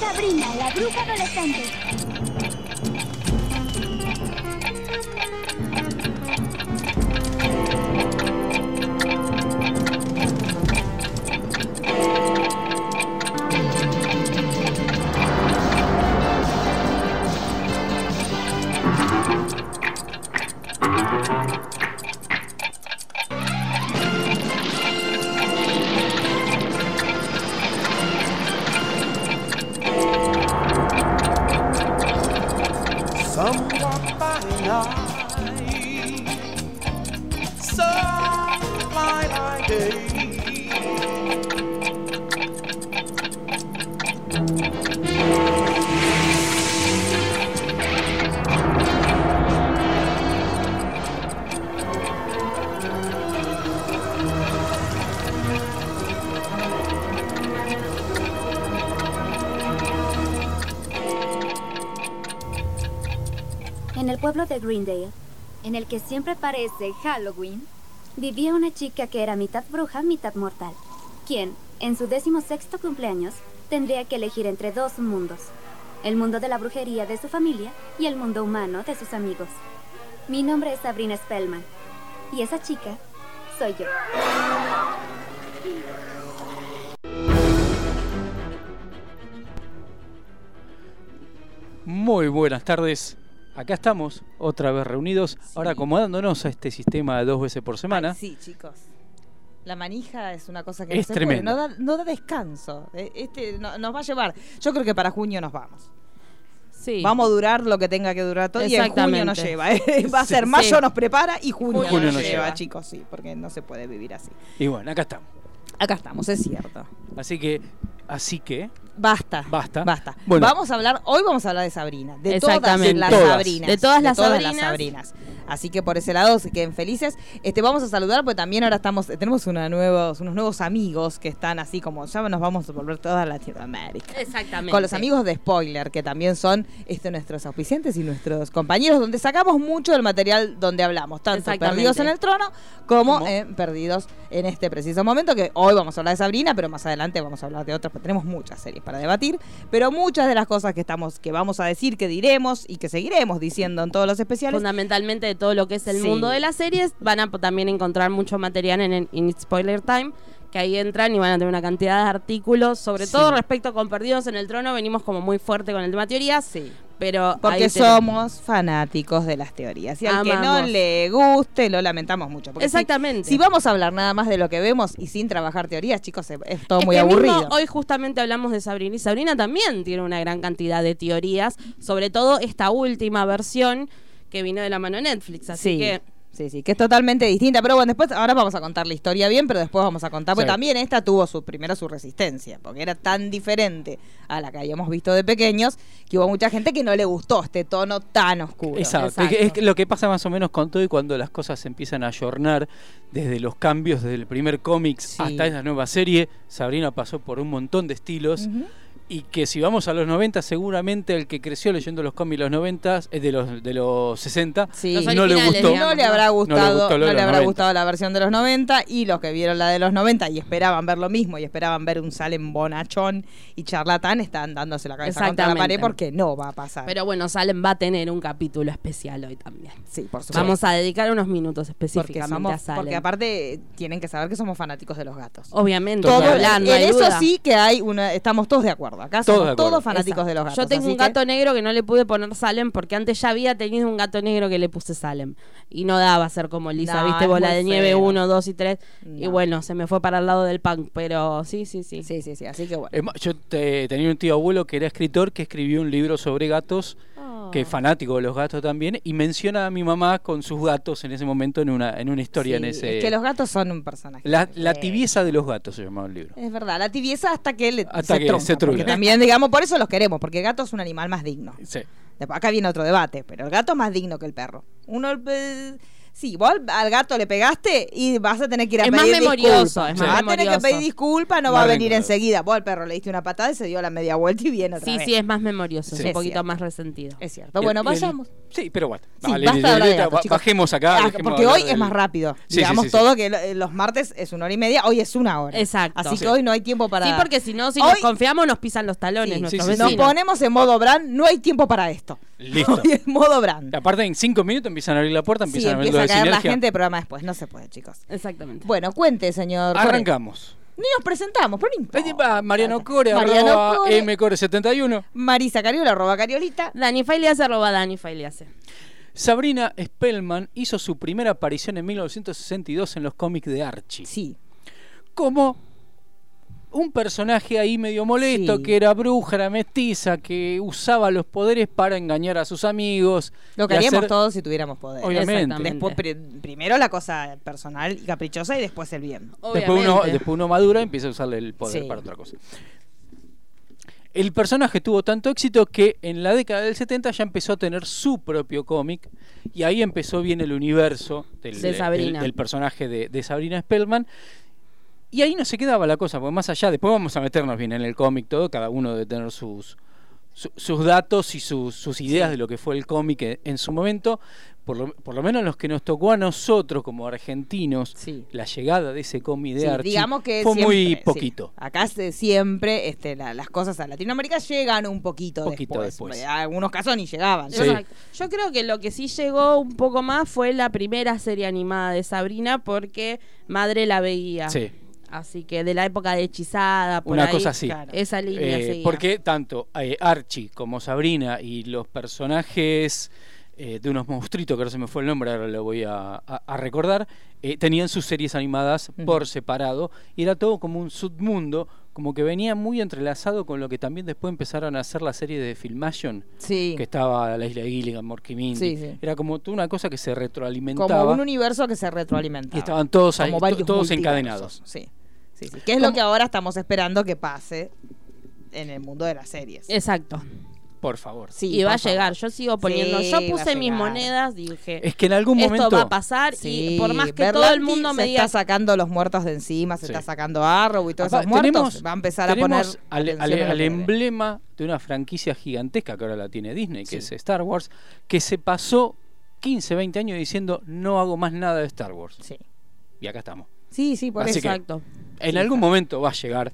Sabrina, la bruja adolescente. En el que siempre parece Halloween, vivía una chica que era mitad bruja, mitad mortal, quien, en su decimosexto cumpleaños, tendría que elegir entre dos mundos, el mundo de la brujería de su familia y el mundo humano de sus amigos. Mi nombre es Sabrina Spellman, y esa chica soy yo. Muy buenas tardes. Acá estamos, otra vez reunidos, ahora acomodándonos a este sistema de dos veces por semana. Ay, sí, chicos. La manija es una cosa que Es no se tremendo. puede, no da, no da descanso. Eh, Este no- nos va a llevar. Yo creo que para junio nos vamos. Sí. Vamos a durar lo que tenga que durar todo y en junio nos lleva. ¿eh? Va a Sí. ser mayo Sí. nos prepara y junio, Junio nos nos lleva, lleva. chicos, sí, porque no se puede vivir así. Y bueno, acá estamos. Acá estamos, es cierto. Así que, así que, Basta. Basta. Basta. Bueno. Vamos a hablar, hoy vamos a hablar de Sabrina. De todas las Todas. Sabrinas. De todas las Sabrinas. Sabrinas. Así que por ese lado se queden felices. Este, vamos a saludar porque también ahora estamos, tenemos una nuevos, unos nuevos amigos que están así como, ya nos vamos a volver toda Latinoamérica. Exactamente. Con los amigos de Spoiler, que también son este, nuestros auspiciantes y nuestros compañeros, donde sacamos mucho del material donde hablamos, tanto. Perdidos en el Trono como eh, Perdidos en este preciso momento, que hoy vamos a hablar de Sabrina, pero más adelante vamos a hablar de otras, porque tenemos muchas series para debatir, pero muchas de las cosas que estamos, que vamos a decir, que diremos y que seguiremos diciendo en todos los especiales, Fundamentalmente de todo lo que es el Sí. mundo de las series, van a también encontrar mucho material en, en Spoiler Time, que ahí entran y van a tener una cantidad de artículos, sobre Sí. todo respecto con Perdidos en el Trono, venimos como muy fuerte con el tema teorías, sí. pero Porque somos fanáticos de las teorías. Y al que no le guste, lo lamentamos mucho. Porque Exactamente. Si, vamos a hablar nada más de lo que vemos y sin trabajar teorías, chicos, es todo Es muy que mismo aburrido. hoy justamente hablamos de Sabrina y Sabrina también tiene una gran cantidad de teorías, sobre todo esta última versión que vino de la mano de Netflix, así sí. que Sí, sí, que es totalmente distinta. Pero bueno, después, ahora vamos a contar la historia bien, pero después vamos a contar, porque Sí. también esta tuvo su primero su resistencia, porque era tan diferente a la que habíamos visto de pequeños, que hubo mucha gente que no le gustó este tono tan oscuro. Exacto. Exacto. Es, es lo que pasa más o menos con todo y cuando las cosas se empiezan a ayornar desde los cambios, desde el primer cómics Sí. hasta esa nueva serie. Sabrina pasó por un montón de estilos. Ujú. Y que si vamos a los 90, seguramente el que creció leyendo los cómics de los 90, es de los, de los 60, Sí. Los no le gustó. digamos. No le habrá gustado, gustó no le habrá 90. gustado la versión de los 90 y los que vieron la de los 90 y esperaban ver lo mismo y esperaban ver un Salem bonachón y charlatán están dándose la cabeza contra la Exactamente. pared porque no va a pasar. Pero bueno, Salem va a tener un capítulo especial hoy también. sí, por supuesto. Vamos a dedicar unos minutos porque, específicamente somos- a Salem. porque aparte tienen que saber que somos fanáticos de los gatos. Obviamente, Todo- no en hay eso duda. sí que hay una, estamos todos de acuerdo. Acá Todos somos acuerdo. todos fanáticos Exacto. de los gatos. Yo tengo un que- gato negro que no le pude poner Salem porque antes ya había tenido un gato negro que le puse Salem. Y no daba ser como Lisa, No, ¿viste? Bola de nieve feo. 1, 2 y 3. Y No. bueno, se me fue para el lado del punk. Pero sí, sí, sí. Sí, sí, sí. Así que bueno. Es más, Yo te- tenía un tío abuelo que era escritor que escribió un libro sobre gatos, Que es fanático de los gatos también, y menciona a mi mamá con sus gatos en ese momento en una, en una historia Sí, en ese. Es que los gatos son un personaje. la, la tibieza de los gatos se llamaba el libro. Es verdad, la tibieza hasta que le, Hasta se, que trunca, se. Porque también, digamos, por eso los queremos, porque el gato es un animal más digno. Sí. Acá viene otro debate, pero el gato es más digno que el perro. Uno eh, Sí, vos al- gato le pegaste y vas a tener que ir a Es más pedir memorioso, disculpas. es más Vas a tener que memorioso. pedir disculpas, no Más va a venir rencoroso. enseguida. Vos al perro le diste una patada y se dio la media vuelta y viene otra Sí, vez. sí, es más memorioso, Sí. es un Es poquito cierto. más resentido. Es cierto. Bueno, vayamos. Sí, pero bueno. Sí, Vale, basta de de. Bajemos acá. Ah, porque hoy es más rápido. Sí, sí, Digamos sí, sí. todo que lo- los martes es una hora y media, hoy es una hora. Exacto. Así Sí. que hoy no hay tiempo para. Sí, porque si no, si Hoy- nos confiamos, nos pisan los talones Sí, nuestros sí, sí, Nos ponemos en modo brand, no hay tiempo para esto. Listo. Modo brand. Aparte, en cinco minutos empiezan a abrir la puerta, Sí, empiezan a ver empieza a de caer la gente del programa después. No se puede, chicos. Exactamente. Bueno, cuente, señor. Arrancamos. Ni nos presentamos, pero no importa. Mariano Core, Mariano arroba Core. mcore71. Marisa Cariola, arroba Cariolita. Dani Failiase, arroba Dani Failiase. Sabrina Spellman hizo su primera aparición en 1962 en los cómics de Archie. Sí. Como un personaje ahí medio molesto, Sí. que era bruja, era mestiza, que usaba los poderes para engañar a sus amigos. Lo que haríamos hacer- todos si tuviéramos poder. Obviamente. Después, pri- primero la cosa personal y caprichosa y después el bien. Después uno, Obviamente. después uno madura y empieza a usarle el poder Sí. para otra cosa. El personaje tuvo tanto éxito que en la década del 70 ya empezó a tener su propio cómic y ahí empezó bien el universo del, De Sabrina. del- del personaje de, de Sabrina Spellman. Y ahí no se quedaba la cosa, porque más allá, después vamos a meternos bien en el cómic todo, cada uno debe tener sus, su- sus datos y sus, sus ideas de lo que fue el cómic en, en su momento. Por lo, por lo menos los que nos tocó a nosotros como argentinos, Sí. la llegada de ese cómic de Sí, Archie digamos que fue siempre, muy sí. poquito. Acá se- siempre este, la- las cosas a Latinoamérica llegan un poquito, Poquito después. después. En algunos casos ni llegaban. Sí. Exacto. Yo creo que lo que sí llegó un poco más fue la primera serie animada de Sabrina porque madre la veía. Sí. Así que de la época de Hechizada, por Una ahí, cosa así. claro. Esa línea Eh, porque tanto eh, Archie como Sabrina y los personajes eh, de unos monstruitos, que ahora se me fue el nombre, ahora lo voy a, a- a recordar, eh, tenían sus series animadas por separado y era todo como un submundo, como que venía muy entrelazado con lo que también después empezaron a hacer la serie de Filmation, Sí. que estaba la isla de Gilligan, Morky Mindy. Sí, sí. Era como toda una cosa que se retroalimentaba. Como un universo que se retroalimenta. Y estaban todos ahí, todos encadenados. Sí. sí, sí. Que es Como- lo que ahora estamos esperando que pase en el mundo de las series. Exacto. Por favor. Sí, y va a llegar. Yo sigo poniendo. Sí, yo puse mis monedas, dije. Es que en algún esto momento... va a pasar Sí, y por más que todo el mundo me se diga está sacando los muertos de encima, se Sí. está sacando Arrow y todos Apá, esos muertos, tenemos- va a empezar a poner al, emblema de una franquicia gigantesca que ahora la tiene Disney, que Sí. es Star Wars, que se pasó 15, 20 años diciendo no hago más nada de Star Wars. Sí. Y acá estamos. Sí, sí, por Así Exacto. En Sí, algún claro. momento va a llegar.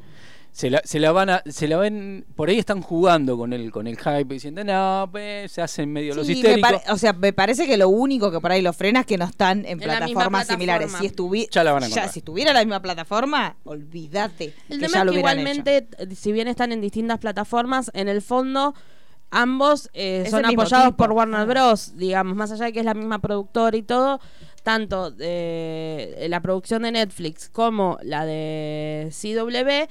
Se la, se la van a, se la ven, por ahí están jugando con el, con el hype diciendo, no, pues, se hacen medio los Sí, histéricos. o sea, me parece que lo único que por ahí los frena es que no están en, plataformas similares. Si, estuvi Ya la van a encontrar. si estuviera la misma plataforma, olvídate. El que tema ya es lo que hubieran igualmente, hecho. si bien están en distintas plataformas, en el fondo ambos eh, Es son apoyados tipo. por Warner Ah. Bros. Digamos, más allá de que es la misma productora y todo, tanto eh, la producción de Netflix como la de CW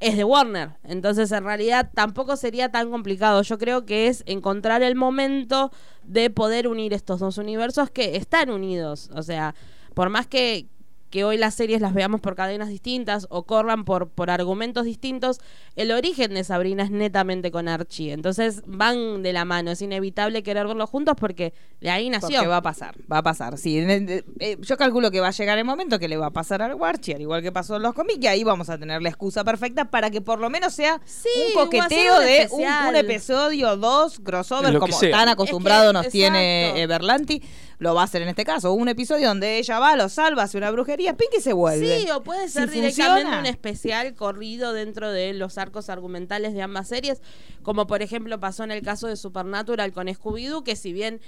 es de Warner. Entonces, en realidad, tampoco sería tan complicado. Yo creo que es encontrar el momento de poder unir estos dos universos que están unidos. O sea, por más que, que hoy las series las veamos por cadenas distintas o corran por, por argumentos distintos, el origen de Sabrina es netamente con Archie. Entonces, van de la mano. Es inevitable querer verlos juntos porque de ahí nació. Porque va a pasar, va a pasar. Sí, en el- eh, yo calculo que va a llegar el momento que le va a pasar al Warchi, al igual que pasó en los cómics, y ahí vamos a tener la excusa perfecta para que por lo menos sea Sí, un coqueteo un de un, episodio, dos, crossover, como sea. tan acostumbrado Es que- nos tiene exacto. eh, Berlanti. Lo va a hacer en este caso. Un episodio donde ella va, lo salva, hace una brujería, ping y se vuelve. Sí, o puede Si ser directamente funciona. un especial corrido dentro de los arcos argumentales de ambas series, como por ejemplo pasó en el caso de Supernatural con Scooby-Doo, que si bien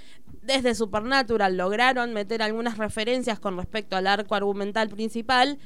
desde Supernatural lograron meter algunas referencias con respecto al arco argumental principal,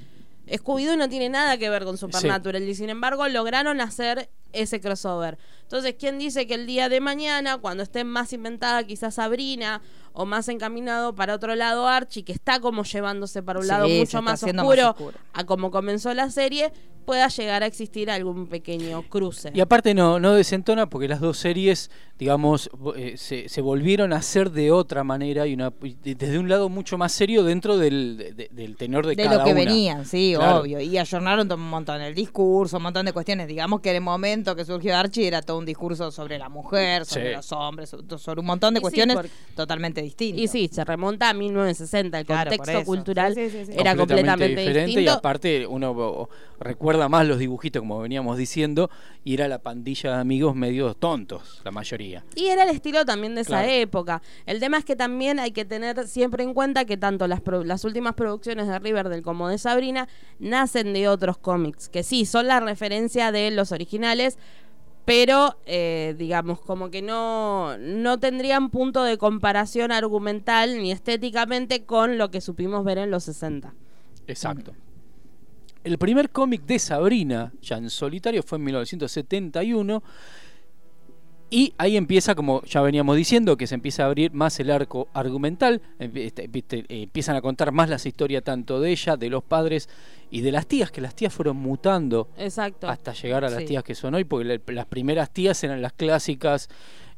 Scooby-Doo no tiene nada que ver con Supernatural y sin embargo lograron hacer ese crossover. Entonces, ¿quién dice que el día de mañana, cuando esté más inventada quizás Sabrina o más encaminado para otro lado Archie, que está como llevándose para un Sí, lado mucho más oscuro. a como comenzó la serie, pueda llegar a existir algún pequeño cruce. Y aparte no, no desentona porque las dos series, digamos, eh, se, se volvieron a hacer de otra manera y una, y de- desde un lado mucho más serio dentro del, de- de- del tenor de, de cada lo que una. venían, sí, Claro. obvio. Y ayornaron todo un montón el discurso, un montón de cuestiones. Digamos que en el momento que surgió Archie era todo un discurso sobre la mujer, sobre Sí. los hombres, sobre un montón de Y sí, cuestiones porque- totalmente distintas. Y sí, se remonta a 1960, el Claro, contexto cultural Sí, sí, sí, sí. era completamente, diferente y distinto. aparte uno o, recuerda más los dibujitos como veníamos diciendo y era la pandilla de amigos medio tontos la mayoría. Y era el estilo también de esa Claro. época. El tema es que también hay que tener siempre en cuenta que tanto las, pro- las últimas producciones de Riverdale como de Sabrina nacen de otros cómics, que sí, son la referencia de los originales, pero eh, digamos como que no, no tendrían punto de comparación argumental ni estéticamente con lo que supimos ver en los 60. Exacto. El primer cómic de Sabrina, ya en solitario, fue en 1971. Y ahí empieza, como ya veníamos diciendo, que se empieza a abrir más el arco argumental. Este, eh, Empiezan a contar más las historias tanto de ella, de los padres y de las tías, que las tías fueron mutando Exacto. hasta llegar a las Sí. tías que son hoy, porque la- las primeras tías eran las clásicas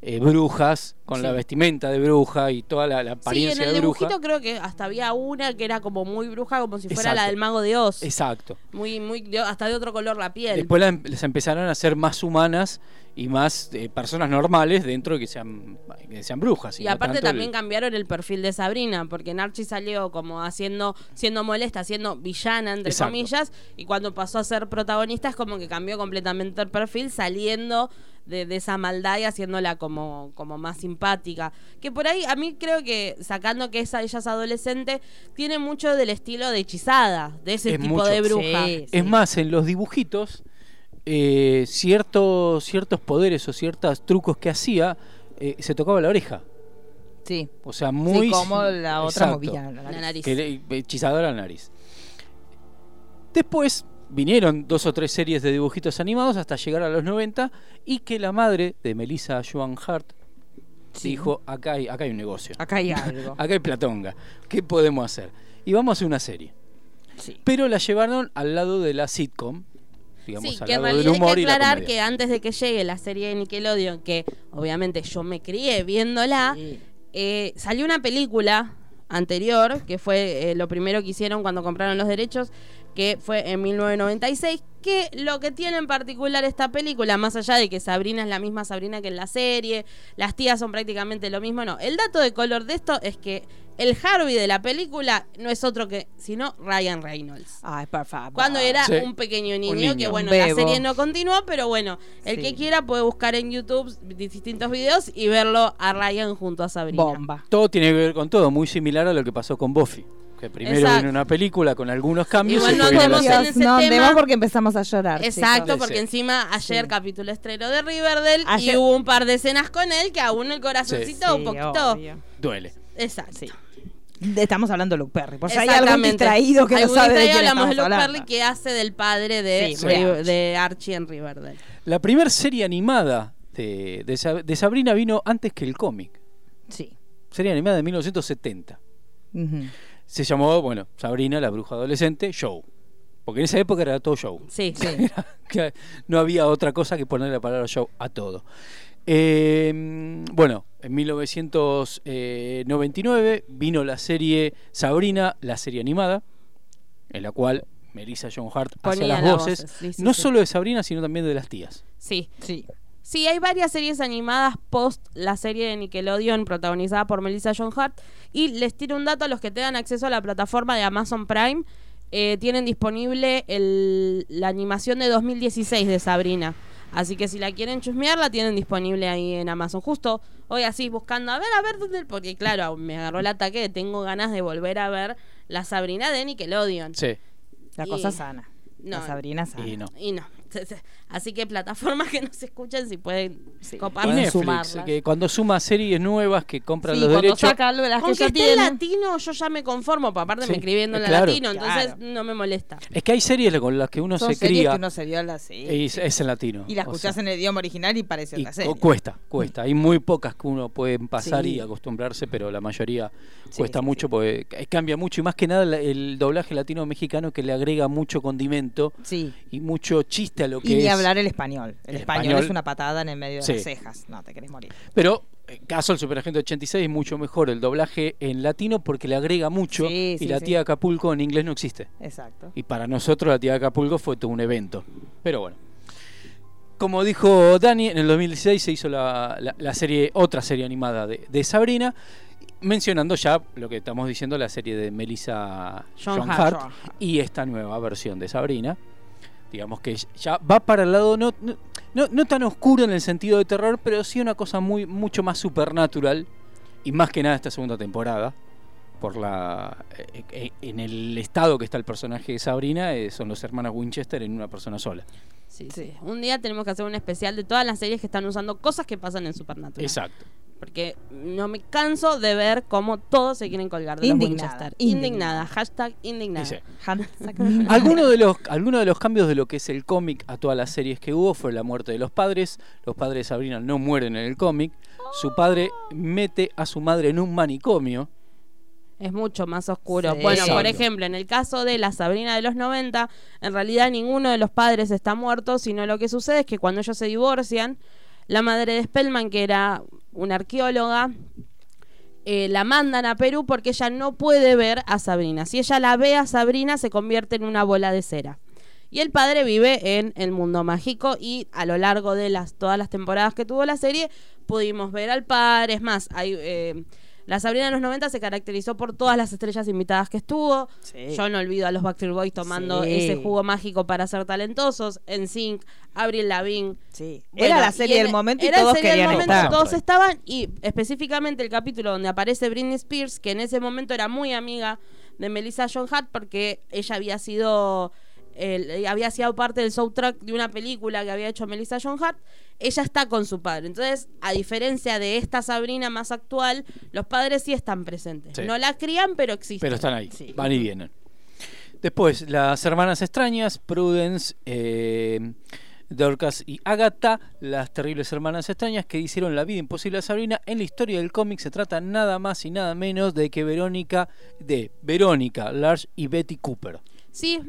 eh, brujas, con la vestimenta de bruja y toda la, la Sí, en apariencia el de bruja. dibujito creo que hasta había una que era como muy bruja, como si fuera la del mago de Oz. Exacto. Muy, muy, de- hasta de otro color la piel. Después la em- las empezaron a ser más humanas y más eh, personas normales dentro de que sean, que sean brujas. Y no aparte tanto el- también cambiaron el perfil de Sabrina, porque en Archie salió como haciendo, siendo molesta, siendo villana, entre Exacto. comillas, y cuando pasó a ser protagonista es como que cambió completamente el perfil, saliendo de, de esa maldad y haciéndola como, como más simpática. Que por ahí, a mí creo que, sacando que esa, ella es adolescente, tiene mucho del estilo de hechizada, de ese Es tipo mucho. de bruja. Sí, Es más, en los dibujitos, eh, ciertos, ciertos poderes o ciertos trucos que hacía, eh, se tocaba la oreja. Sí. O sea, muy... sí, como la otra movía. la La nariz. que le- hechizadora al nariz. Después vinieron dos o tres series de dibujitos animados hasta llegar a los 90 y que la madre de Melissa Joan Hart Sí. dijo, acá hay, acá hay un negocio, Acá hay algo. acá hay platonga, ¿qué podemos hacer? Y vamos a hacer una serie. Sí. Pero la llevaron al lado de la sitcom, digamos, Sí, al que en lado del realidad hay humor que aclarar que antes de que llegue la serie de Nickelodeon, que obviamente yo me crié viéndola, Sí. eh, salió una película anterior, que fue eh, lo primero que hicieron cuando compraron los derechos, que fue en 1996, que lo que tiene en particular esta película, más allá de que Sabrina es la misma Sabrina que en la serie, las tías son prácticamente lo mismo, no, el dato de color de esto es que el Harvey de la película no es otro que, sino Ryan Reynolds. Ay, por favor. Cuando era Sí. un pequeño niño, niño. que bueno, la serie no continuó, pero bueno, el Sí. que quiera puede buscar en YouTube distintos videos y verlo a Ryan junto a Sabrina. Bomba. Todo tiene que ver con todo, muy similar a lo que pasó con Buffy. Que primero Exacto. vino una película con algunos cambios Igual y no viene andemos en ese no tema. andemos porque empezamos a llorar. Exacto, chicos. porque Sí. encima ayer Sí. capítulo estreno de Riverdale y Ayer- hubo un par de escenas con él que aún el corazoncito Sí, un poquito. obvio. Duele. Exacto. Sí. Estamos hablando de Luke Perry. Por si hay algún distraído que no Algún sabe de hablamos de Luke hablando. Perry que hace del padre de, Sí, Ri- de Archie. de Archie en Riverdale. La primera serie animada de, de Sab- de Sabrina vino antes que el cómic. Sí. Serie animada de 1970. Ujú. Se llamó, bueno, Sabrina, la bruja adolescente, show. Porque en esa época era todo show. Sí. Era- que no había otra cosa que poner la palabra show a todo. Eh, bueno, en 1999 vino la serie Sabrina, la serie animada, en la cual Melissa John Hart hacía las las voces, voces, sí, sí, no sí. solo de Sabrina, sino también de las tías. Sí. Sí. Sí, hay varias series animadas post la serie de Nickelodeon protagonizada por Melissa John Hart. Y les tiro un dato a los que tengan acceso a la plataforma de Amazon Prime. eh, tienen disponible el- la animación de 2016 de Sabrina. Así que si la quieren chusmear, la tienen disponible ahí en Amazon. Justo hoy así buscando, a ver, a ver dónde. Porque claro, me agarró el ataque de tengo ganas de volver a ver la Sabrina de Nickelodeon. Sí. La Y- cosa sana. No. La Sabrina sana. Y no. Y no. Así que plataformas que nos escuchen si pueden Sí. Y. Netflix, que cuando suma series nuevas que compran Sí, los derechos. saca algo de las Con que que esté en latino, yo ya me conformo, porque aparte Sí, me escribiendo en eh, claro. latino, entonces Claro. no me molesta. Es que hay series con las que uno Son se series cría que uno se vio las sí. y es, es en latino. Y la o escuchás sea, en el idioma original y parece y otra serie. cu- cuesta, cuesta. Hay muy pocas que uno puede pasar Sí. y acostumbrarse, pero la mayoría cuesta sí, mucho sí. porque c- cambia mucho y más que nada el doblaje latino-mexicano que le agrega mucho condimento Sí. y mucho chiste a lo que Y hablar el español. El, El español, español- es una patada en el medio de Sí. las cejas. No, te querés morir. Pero, en caso del Superagente 86, es mucho mejor el doblaje en latino porque le agrega mucho Sí, y sí, la tía Acapulco en inglés no existe. Exacto. Y para nosotros la tía Acapulco fue todo un evento. Pero bueno. Como dijo Dani, en el 2016 se hizo la, la- la serie, otra serie animada de, de Sabrina, mencionando ya lo que estamos diciendo, la serie de Melissa John John, Hart. Hart y esta nueva versión de Sabrina. Digamos que ya va para el lado no, no, no- no tan oscuro en el sentido de terror, pero sí una cosa muy mucho más supernatural y más que nada esta segunda temporada por la eh, eh, en el estado que está el personaje de Sabrina eh, son los hermanos Winchester en una persona sola. Sí, sí. Un día tenemos que hacer un especial de todas las series que están usando cosas que pasan en Supernatural. Exacto. Porque no me canso de ver cómo todos se quieren colgar de Indignada, los Winchester. indignada. Indignada. Hashtag indignada. Dice, Hashtag- Algunos de los algunos de los cambios de lo que es el cómic a todas las series que hubo fue la muerte de los padres. Los padres de Sabrina no mueren en el cómic. Su padre mete a su madre en un manicomio. Es mucho más oscuro. Sí. Bueno, por ejemplo, en el caso de la Sabrina de los 90, en realidad ninguno de los padres está muerto, sino lo que sucede es que cuando ellos se divorcian, la madre de Spellman, que era una arqueóloga, eh, la mandan a Perú porque ella no puede ver a Sabrina. Si ella la ve a Sabrina, se convierte en una bola de cera. Y el padre vive en el mundo mágico y a lo largo de las todas las temporadas que tuvo la serie pudimos ver al padre. Es más, hay, eh, la Sabrina de los 90 se caracterizó por todas las estrellas invitadas que estuvo. Sí. Yo no olvido a los Backstreet Boys tomando Sí. ese jugo mágico para ser talentosos. En Sync, Avril Lavigne. Sí. Bueno, era la serie del momento y era todos serie del querían momento, estar. Todos estaban y específicamente el capítulo donde aparece Britney Spears, que en ese momento era muy amiga de Melissa John Hart porque ella había sido el- había sido parte del soundtrack de una película que había hecho Melissa John Hart. Ella está con su padre. Entonces, a diferencia de esta Sabrina más actual, los padres sí están presentes. Sí. No la crían, pero existen. Pero están ahí, Sí. van y vienen. Después, las hermanas extrañas, Prudence, eh, Dorcas y Agatha, las terribles hermanas extrañas que hicieron la vida imposible a Sabrina. En la historia del cómic se trata nada más y nada menos de que Verónica, de Verónica, Lars y Betty Cooper. Sí.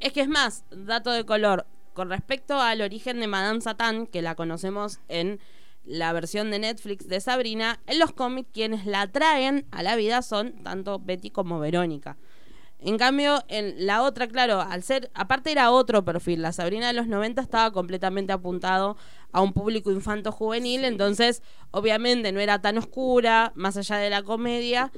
Es que es más, dato de color, con respecto al origen de Madame Satán, que la conocemos en la versión de Netflix de Sabrina, en los cómics quienes la traen a la vida son tanto Betty como Verónica. En cambio, en la otra, claro, al ser, aparte era otro perfil, la Sabrina de los 90 estaba completamente apuntado a un público infanto-juvenil, entonces obviamente no era tan oscura, más allá de la comedia,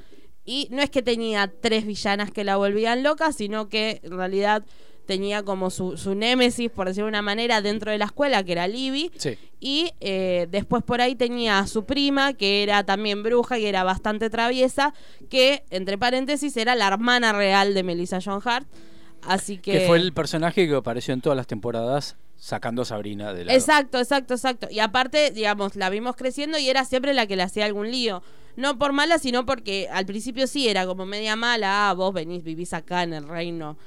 y no es que tenía tres villanas que la volvían loca, sino que en realidad tenía como su, su némesis, por decirlo de una manera, dentro de la escuela, que era Libby. Sí. Y eh, después por ahí tenía a su prima, que era también bruja y era bastante traviesa, que, entre paréntesis, era la hermana real de Melissa John Hart. Así que... Que fue el personaje que apareció en todas las temporadas sacando a Sabrina de la. Exacto, exacto, exacto. Y aparte, digamos, la vimos creciendo y era siempre la que le hacía algún lío. No por mala, sino porque al principio sí era como media mala. Ah, vos venís, vivís acá en el reino.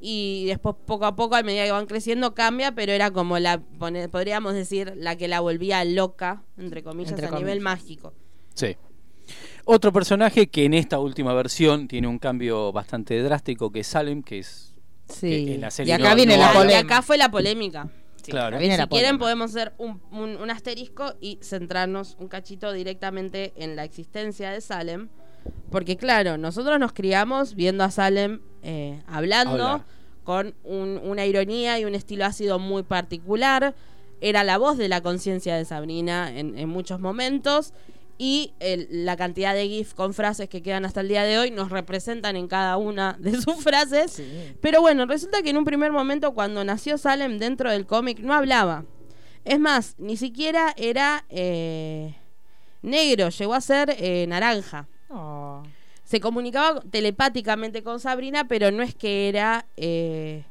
Y después, poco a poco, a medida que van creciendo, cambia, pero era como la, podríamos decir, la que la volvía loca, entre comillas, Entre a nivel mágico. Sí. Otro personaje que en esta última versión tiene un cambio bastante drástico, que es Salem, que es. Sí. en la y acá no- viene no la habla. y polémica. acá fue la polémica. Sí, Claro. viene si la quieren polémica. podemos hacer un, un- un asterisco y centrarnos un cachito directamente en la existencia de Salem. Porque claro, nosotros nos criamos viendo a Salem eh, hablando con un- una ironía y un estilo ácido muy particular. Era la voz de la conciencia de Sabrina en, en muchos momentos. Y el- la cantidad de GIF con frases que quedan hasta el día de hoy nos representan en cada una de sus frases. Sí. Pero bueno, resulta que en un primer momento cuando nació Salem dentro del cómic no hablaba. Es más, ni siquiera era eh, negro, llegó a ser eh, naranja. Oh. Se comunicaba telepáticamente con Sabrina, pero no es que era eh,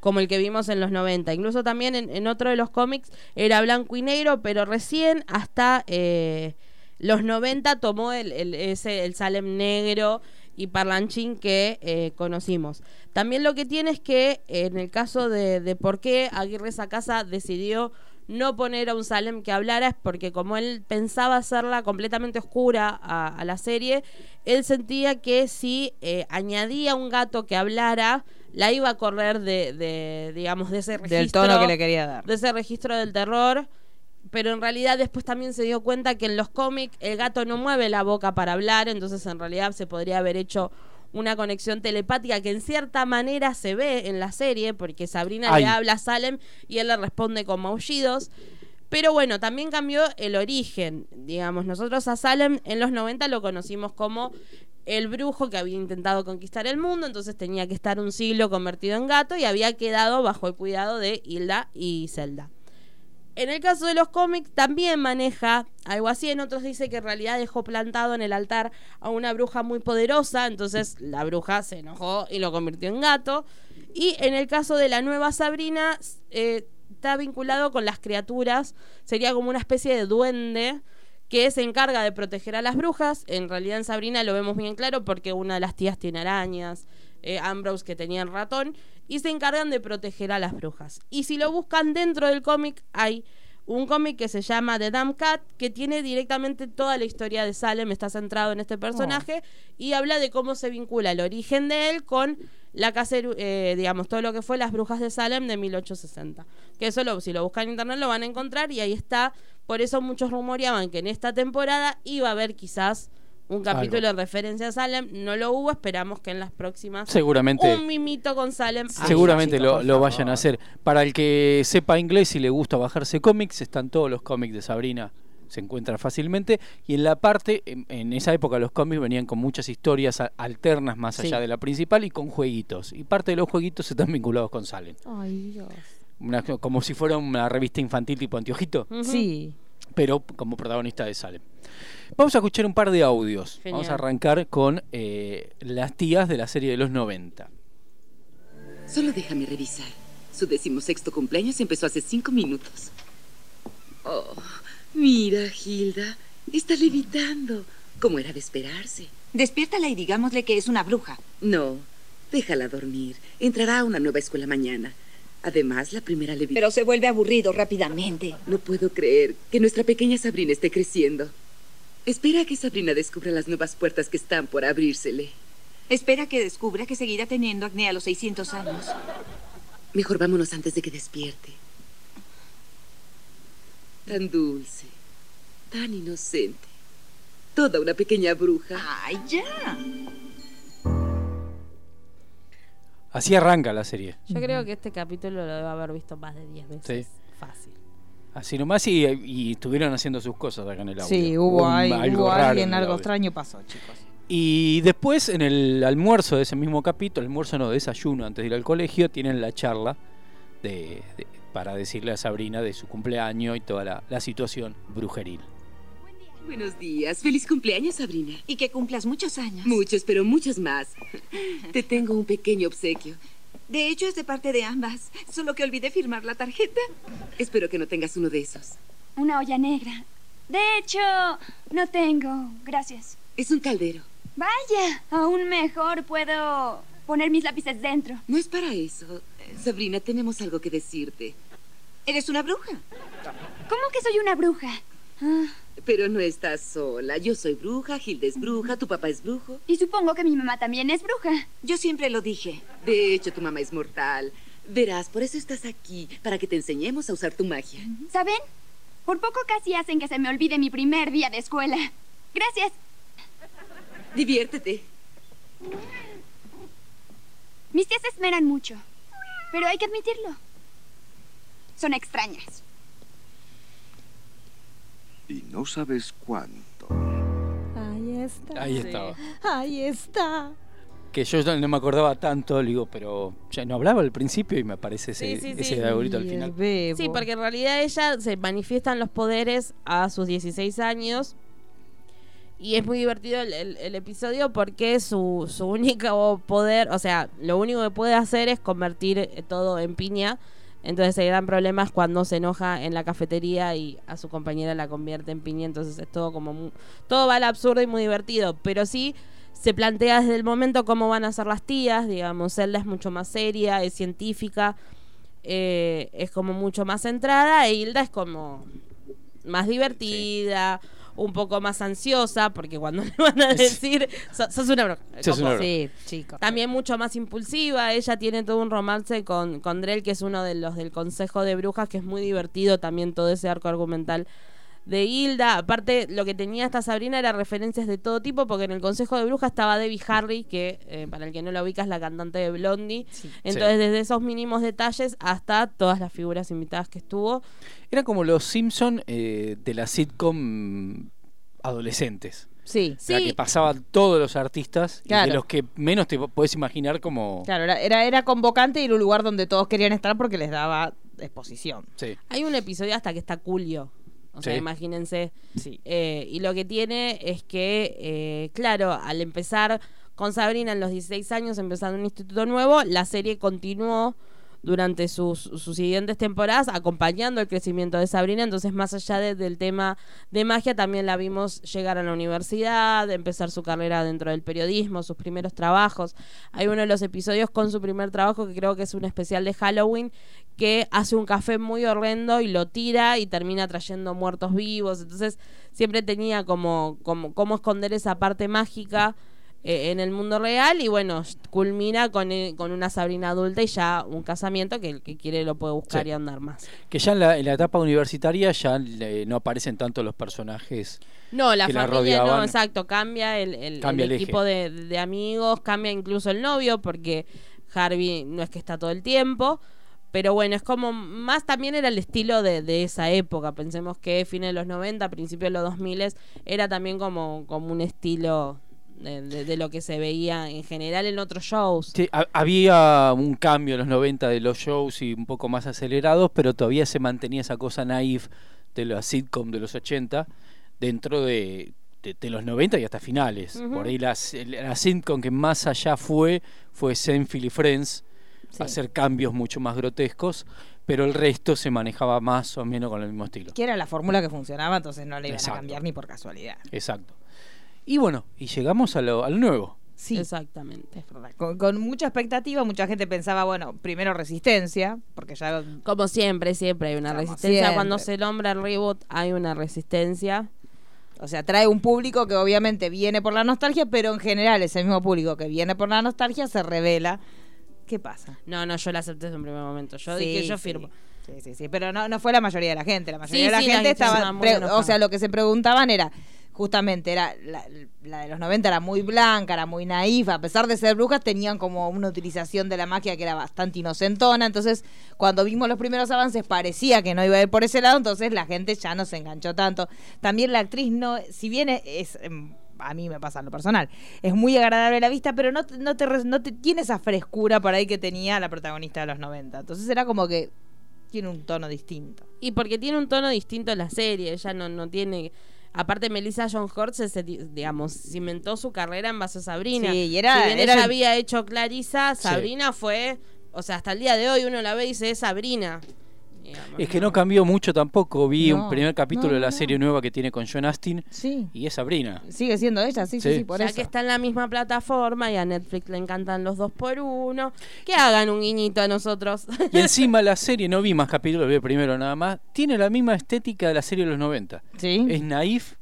como el que vimos en los 90. Incluso también en, en otro de los cómics era blanco y negro, pero recién hasta eh, los 90 tomó el, el- ese, el Salem negro y parlanchín que eh, conocimos. También lo que tiene es que en el caso de, de por qué Aguirre Sacasa decidió no poner a un Salem que hablara es porque como él pensaba hacerla completamente oscura a, a la serie, él sentía que si eh, añadía un gato que hablara, la iba a correr de, de, digamos, de ese registro. Del tono que le quería dar. De ese registro del terror. Pero en realidad después también se dio cuenta que en los cómics el gato no mueve la boca para hablar, entonces en realidad se podría haber hecho una conexión telepática que en cierta manera se ve en la serie, porque Sabrina Ay. le habla a Salem y él le responde con maullidos. Pero bueno, también cambió el origen. Digamos, nosotros a Salem en los 90 lo conocimos como el brujo que había intentado conquistar el mundo, entonces tenía que estar un siglo convertido en gato y había quedado bajo el cuidado de Hilda y Zelda. En el caso de los cómics también maneja algo así, en otros dice que en realidad dejó plantado en el altar a una bruja muy poderosa, entonces la bruja se enojó y lo convirtió en gato. Y en el caso de la nueva Sabrina, eh, está vinculado con las criaturas, sería como una especie de duende que se encarga de proteger a las brujas. En realidad en Sabrina lo vemos bien claro porque una de las tías tiene arañas, eh, Ambrose que tenía el ratón, y se encargan de proteger a las brujas. Y si lo buscan dentro del cómic, hay un cómic que se llama The Damn Cat, que tiene directamente toda la historia de Salem, está centrado en este personaje, y habla de cómo se vincula el origen de él con la caseru eh, digamos, todo lo que fue las brujas de Salem de 1860. Que eso, lo, si lo buscan en internet, lo van a encontrar, y ahí está. Por eso muchos rumoreaban que en esta temporada iba a haber quizás un capítulo en referencia a Salem. No lo hubo, esperamos que en las próximas Seguramente. un mimito con Salem. Seguramente lo, lo vayan a hacer. Para el que sepa inglés y le gusta bajarse cómics, están todos los cómics de Sabrina. Se encuentran fácilmente. Y en la parte, en, en esa época los cómics venían con muchas historias a- alternas más Sí. allá de la principal y con jueguitos. Y parte de los jueguitos están vinculados con Salem. Ay, Dios. Una- como si fuera una revista infantil tipo Antiojito. Sí. pero como protagonista de Salem. Vamos a escuchar un par de audios. Genial. Vamos a arrancar con eh, las tías de la serie de los 90. Solo déjame revisar. Su decimosexto cumpleaños empezó hace cinco minutos. Oh, mira, Hilda. Está levitando. Como era de esperarse. Despiértala y digámosle que es una bruja. No, déjala dormir. Entrará a una nueva escuela mañana. Además, la primera levita... Pero se vuelve aburrido rápidamente. No puedo creer que nuestra pequeña Sabrina esté creciendo. Espera a que Sabrina descubra las nuevas puertas que están por abrírsele. Espera que descubra que seguirá teniendo acné a los 600 años. Mejor vámonos antes de que despierte. Tan dulce, tan inocente. Toda una pequeña bruja. ¡Ay, ya! Así arranca la serie. Yo creo que este capítulo lo debo haber visto más de 10 veces. Fácil. Así nomás y, y estuvieron haciendo sus cosas acá en el audio. Sí, hubo, un- algo hubo alguien, algo extraño pasó, chicos. Y después en el almuerzo de ese mismo capítulo, almuerzo no, desayuno antes de ir al colegio, tienen la charla de, de- para decirle a Sabrina de su cumpleaños y toda la, la situación brujeril. Buenos días. Feliz cumpleaños, Sabrina. Y que cumplas muchos años. Muchos, pero muchos más. Te tengo un pequeño obsequio. De hecho, es de parte de ambas. Solo que olvidé firmar la tarjeta. Espero que no tengas uno de esos. Una olla negra. De hecho, no tengo. Gracias. Es un caldero. Vaya, aún mejor puedo poner mis lápices dentro. No es para eso. Sabrina, tenemos algo que decirte. ¿Eres una bruja? ¿Cómo que soy una bruja? Ah, Pero no estás sola. Yo soy bruja, Hilda es bruja, tu papá es brujo. y supongo que mi mamá también es bruja. Yo siempre lo dije. De hecho, tu mamá es mortal. Verás, por eso estás aquí, para que te enseñemos a usar tu magia. ¿Saben? Por poco casi hacen que se me olvide mi primer día de escuela. Gracias. Diviértete. Mis tías se esmeran mucho. Pero hay que admitirlo. Son extrañas. Y no sabes cuánto. Ahí está. Ahí estaba. Ahí está. Que yo no no me acordaba tanto, le digo, pero ya no hablaba al principio y me aparece ese, Sí, sí, ese sí. augurito al Y el final. bebo. Sí, porque en realidad ella se manifiestan los poderes a sus 16 años Y es muy divertido el, el- el episodio porque su, su único poder, o sea, lo único que puede hacer es convertir eh, todo en piña. Entonces el gran problema es cuando se enoja en la cafetería y a su compañera la convierte en piña. Entonces es todo como... mu- todo va al absurdo y muy divertido. Pero sí se plantea desde el momento cómo van a ser las tías. Digamos, Zelda es mucho más seria, es científica, eh, es como mucho más centrada. E Hilda es como más divertida, un poco más ansiosa, porque cuando le van a decir, "So- sos una broma. Sos Como- una broma. Sí, chico. También mucho más impulsiva, ella tiene todo un romance con, con Drell, que es uno de los del Consejo de Brujas, que es muy divertido también todo ese arco argumental de Hilda. Aparte, lo que tenía esta Sabrina era referencias de todo tipo, porque en el Consejo de Brujas estaba Debbie Harry, que eh, para el que no la ubica es la cantante de Blondie. Entonces, Sí. desde esos mínimos detalles hasta todas las figuras invitadas que estuvo. Era como los Simpson eh, de la sitcom adolescentes. Sí. La que pasaban todos los artistas y de los que menos te puedes imaginar como... Claro, era, era, era convocante y era un lugar donde todos querían estar porque les daba exposición. Sí. Hay un episodio hasta que está Julio. O sea, imagínense. Sí. Eh, y lo que tiene es que, eh, claro, al empezar con Sabrina en los 16 años, empezando un instituto nuevo, la serie continuó durante sus, sus siguientes temporadas acompañando el crecimiento de Sabrina. Entonces, más allá de- del tema de magia, también la vimos llegar a la universidad, empezar su carrera dentro del periodismo, sus primeros trabajos. Hay uno de los episodios con su primer trabajo que creo que es un especial de Halloween que hace un café muy horrendo y lo tira y termina trayendo muertos vivos. Entonces siempre tenía como, como cómo esconder esa parte mágica eh, en el mundo real y bueno, culmina con, eh, con una Sabrina adulta y ya un casamiento que el que quiere lo puede buscar Sí. y andar más. Que ya en la, en la etapa universitaria ya eh, no aparecen tanto los personajes No, la que la familia no, exacto, cambia el, el- Cambia el equipo de, de amigos, cambia incluso el novio porque Harvey no es que está todo el tiempo. Pero bueno, es como más también era el estilo de, de esa época. Pensemos que fines de los 90, principios de los 2000 era también como, como un estilo de, de- de lo que se veía en general en otros shows. Sí, ha- había un cambio en los 90 de los shows y un poco más acelerados, pero todavía se mantenía esa cosa naif de la sitcom de los 80 dentro de, de- los 90 y hasta finales. Por ahí la, la sitcom que más allá fue fue Seinfeld y Friends, Sí. hacer cambios mucho más grotescos, pero el resto se manejaba más o menos con el mismo estilo. Que era la fórmula que funcionaba, entonces no le iban Exacto. a cambiar ni por casualidad. Exacto. Y bueno, y llegamos a lo, a lo nuevo. Sí. Exactamente. Es verdad. Con, con mucha expectativa, mucha gente pensaba, bueno, primero resistencia, porque ya Como siempre, siempre hay una Como resistencia. siempre. Cuando se nombra el reboot, hay una resistencia. O sea, trae un público que obviamente viene por la nostalgia, pero en general ese mismo público que viene por la nostalgia se revela. ¿Qué pasa? No, no, yo la acepté desde un primer momento. Yo Sí, dije, yo firmo. Sí, sí, sí, pero no, no fue la mayoría de la gente. La mayoría Sí, de la gente estaba. pre- o sea, lo que se preguntaban era. Justamente era la, de los 90 era muy blanca, era muy naif, a pesar de ser brujas tenían como una utilización de la magia que era bastante inocentona, entonces cuando vimos los primeros avances parecía que no iba a ir por ese lado, entonces la gente ya no se enganchó tanto. También la actriz no, si bien es, em, a mí me pasa en lo personal, es muy agradable la vista, pero no, no, te, no te tiene esa frescura por ahí que tenía la protagonista de los 90, entonces era como que tiene un tono distinto. Y porque tiene un tono distinto la serie, ella no, no tiene... Aparte, Melissa John Hurt se, digamos, cimentó su carrera en base a Sabrina. Sí, y era- si bien era ella el- había hecho Clarisa, Sabrina fue... O sea, hasta el día de hoy uno la ve y dice, es Sabrina. Digamos, Es que no cambió mucho tampoco. Vi No, un primer capítulo no, de la no. serie nueva que tiene con John Astin Sí. y es Sabrina. Sigue siendo ella, sí, sí, Sí. sí, por ya eso. que está en la misma plataforma y a Netflix le encantan los dos por uno, que hagan un guiñito a nosotros. Y encima la serie, no vi más capítulos, vi primero nada más, tiene la misma estética de la serie de los 90. Sí. Es naif,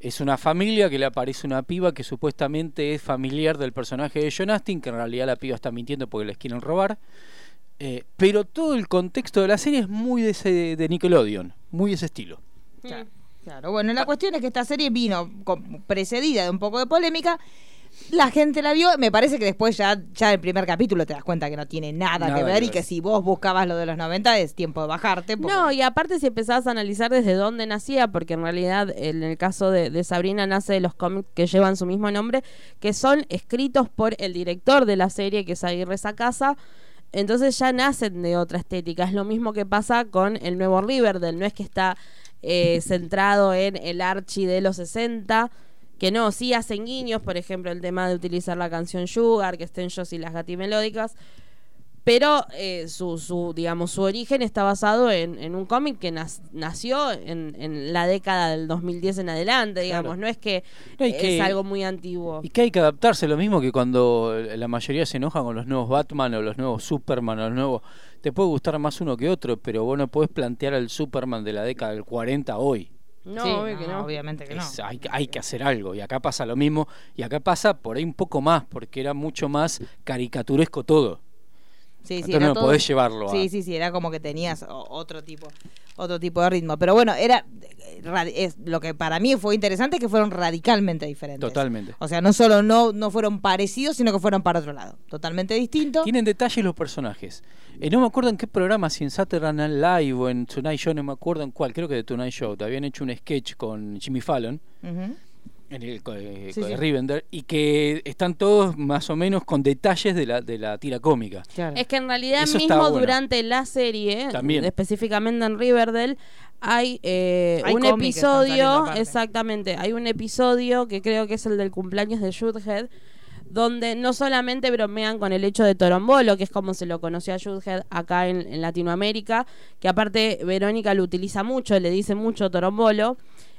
es una familia que le aparece una piba que supuestamente es familiar del personaje de John Astin, que en realidad la piba está mintiendo porque les quieren robar. Eh, pero todo el contexto de la serie es muy de, ese, de Nickelodeon, muy de ese estilo. Claro, claro. bueno, la cuestión es que esta serie vino con- precedida de un poco de polémica. La gente la vio, me parece que después ya, ya el primer capítulo te das cuenta que no tiene nada, Nada que ver y que si vos buscabas lo de los 90 es tiempo de bajarte. porque- No, y aparte si empezabas a analizar desde dónde nacía, porque en realidad en el caso de, de Sabrina nace de los cómics que llevan su mismo nombre, que son escritos por el director de la serie, que es Aguirre Sacasa. Entonces ya nacen de otra estética. Es lo mismo que pasa con el nuevo Riverdale. No es que está eh, centrado en el Archie de los 60, que no, sí hacen guiños, por ejemplo, el tema de utilizar la canción Sugar, que estén Joss y las gatimelódicas, pero eh, su, su, digamos, su origen está basado en, en un cómic que nas- nació en, en la década del 2010 en adelante, digamos, Claro. no es que No, es que- algo muy antiguo. Y que hay que adaptarse, lo mismo que cuando la mayoría se enoja con los nuevos Batman o los nuevos Superman o los nuevos... Te puede gustar más uno que otro, pero vos no podés plantear al Superman de la década del 40 hoy. No, Sí, obvio que no, no. obviamente que no. Es- hay, hay que hacer algo, y acá pasa lo mismo, y acá pasa por ahí un poco más, porque era mucho más caricaturesco todo. Sí, sí, no todo- podés llevarlo a... Sí, sí, sí, era como que tenías otro tipo, otro tipo de ritmo. Pero bueno, era eh, es, lo que para mí fue interesante es que fueron radicalmente diferentes. Totalmente. O sea, no solo no, no fueron parecidos, sino que fueron para otro lado. Totalmente distinto. Tienen detalles los personajes. Eh, no me acuerdo en qué programa, si en Saturday Night Live o en Tonight Show, no me acuerdo en cuál, creo que de Tonight Show, te habían hecho un sketch con Jimmy Fallon, Ujú. En el eh, Sí, sí. Rivendell, y que están todos más o menos con detalles de la, de la tira cómica. Claro. Es que en realidad Eso mismo bueno. durante la serie, También. específicamente en Riverdale, hay, eh, Hay un episodio, exactamente, hay un episodio que creo que es el del cumpleaños de Jughead, donde no solamente bromean con el hecho de Torombolo, que es como se lo conoció a Jughead acá en, en Latinoamérica, que aparte Verónica lo utiliza mucho, le dice mucho Torombolo,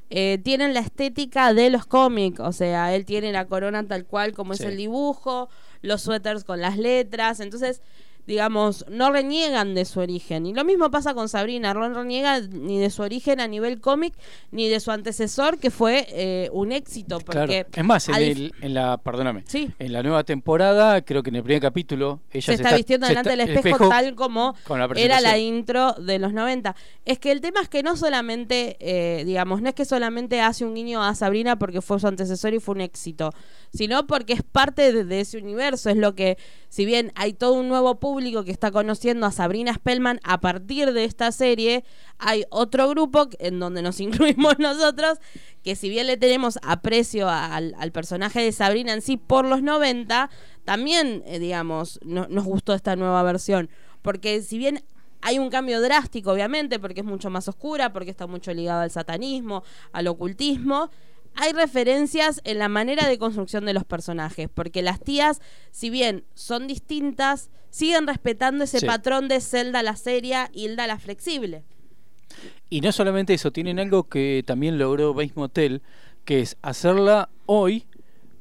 eh, tienen la estética de los cómics, o sea, él tiene la corona tal cual como Sí. es el dibujo, los suéteres con las letras, entonces, digamos, no reniegan de su origen. Y lo mismo pasa con Sabrina, no reniega ni de su origen a nivel cómic, ni de su antecesor, que fue eh, un éxito, Claro. porque... Es más, en, el- en la, perdóname, Sí. en la nueva temporada, creo que en el primer capítulo, ella se, está, vistiendo se delante está- del el espejo, tal como la era la intro de los 90. Es que el tema es que no solamente, eh, digamos, no es que solamente hace un guiño a Sabrina porque fue su antecesor y fue un éxito, sino porque es parte de, ese universo. Es lo que, si bien hay todo un nuevo público que está conociendo a Sabrina Spellman a partir de esta serie, hay otro grupo en donde nos incluimos nosotros, que si bien le tenemos aprecio al, personaje de Sabrina en sí por los 90, también, eh, digamos, no- nos gustó esta nueva versión. Porque si bien hay un cambio drástico, obviamente, porque es mucho más oscura, porque está mucho ligada al satanismo, al ocultismo, hay referencias en la manera de construcción de los personajes, porque las tías, si bien son distintas, siguen respetando ese Sí. patrón de Zelda la seria, Hilda la flexible. Y no solamente eso, tienen algo que también logró Base Motel, que es hacerla hoy,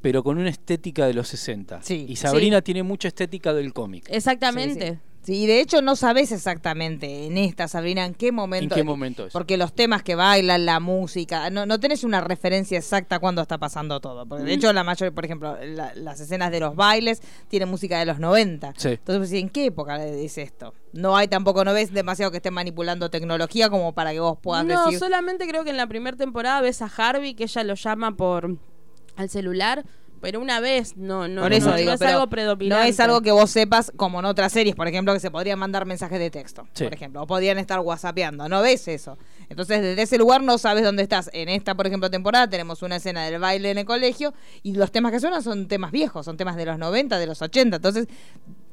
pero con una estética de los 60. Sí. Y Sabrina tiene mucha estética del cómic. Exactamente. Sí, y de hecho no sabes exactamente en esta, Sabrina, en qué momento. ¿En qué momento es? Porque los temas que bailan, la música, no, no tenés una referencia exacta cuando está pasando todo. Porque Mm. de hecho, la mayor, por ejemplo, la- las escenas de los bailes tienen música de los 90. Sí. Entonces, pues, ¿en qué época es esto? No hay tampoco, no ves demasiado que estén manipulando tecnología como para que vos puedas No, decir. solamente creo que en la primera temporada ves a Harvey que ella lo llama por al celular, pero una vez no no, Por eso no, digo, no es pero algo no predominante. es algo que vos sepas como en otras series, por ejemplo, que se podrían mandar mensajes de texto, Sí. por ejemplo, o podrían estar whatsappeando, no ves eso. Entonces, desde ese lugar no sabes dónde estás. En esta, por ejemplo, temporada tenemos una escena del baile en el colegio y los temas que suenan son temas viejos, son temas de los 90, de los 80. Entonces,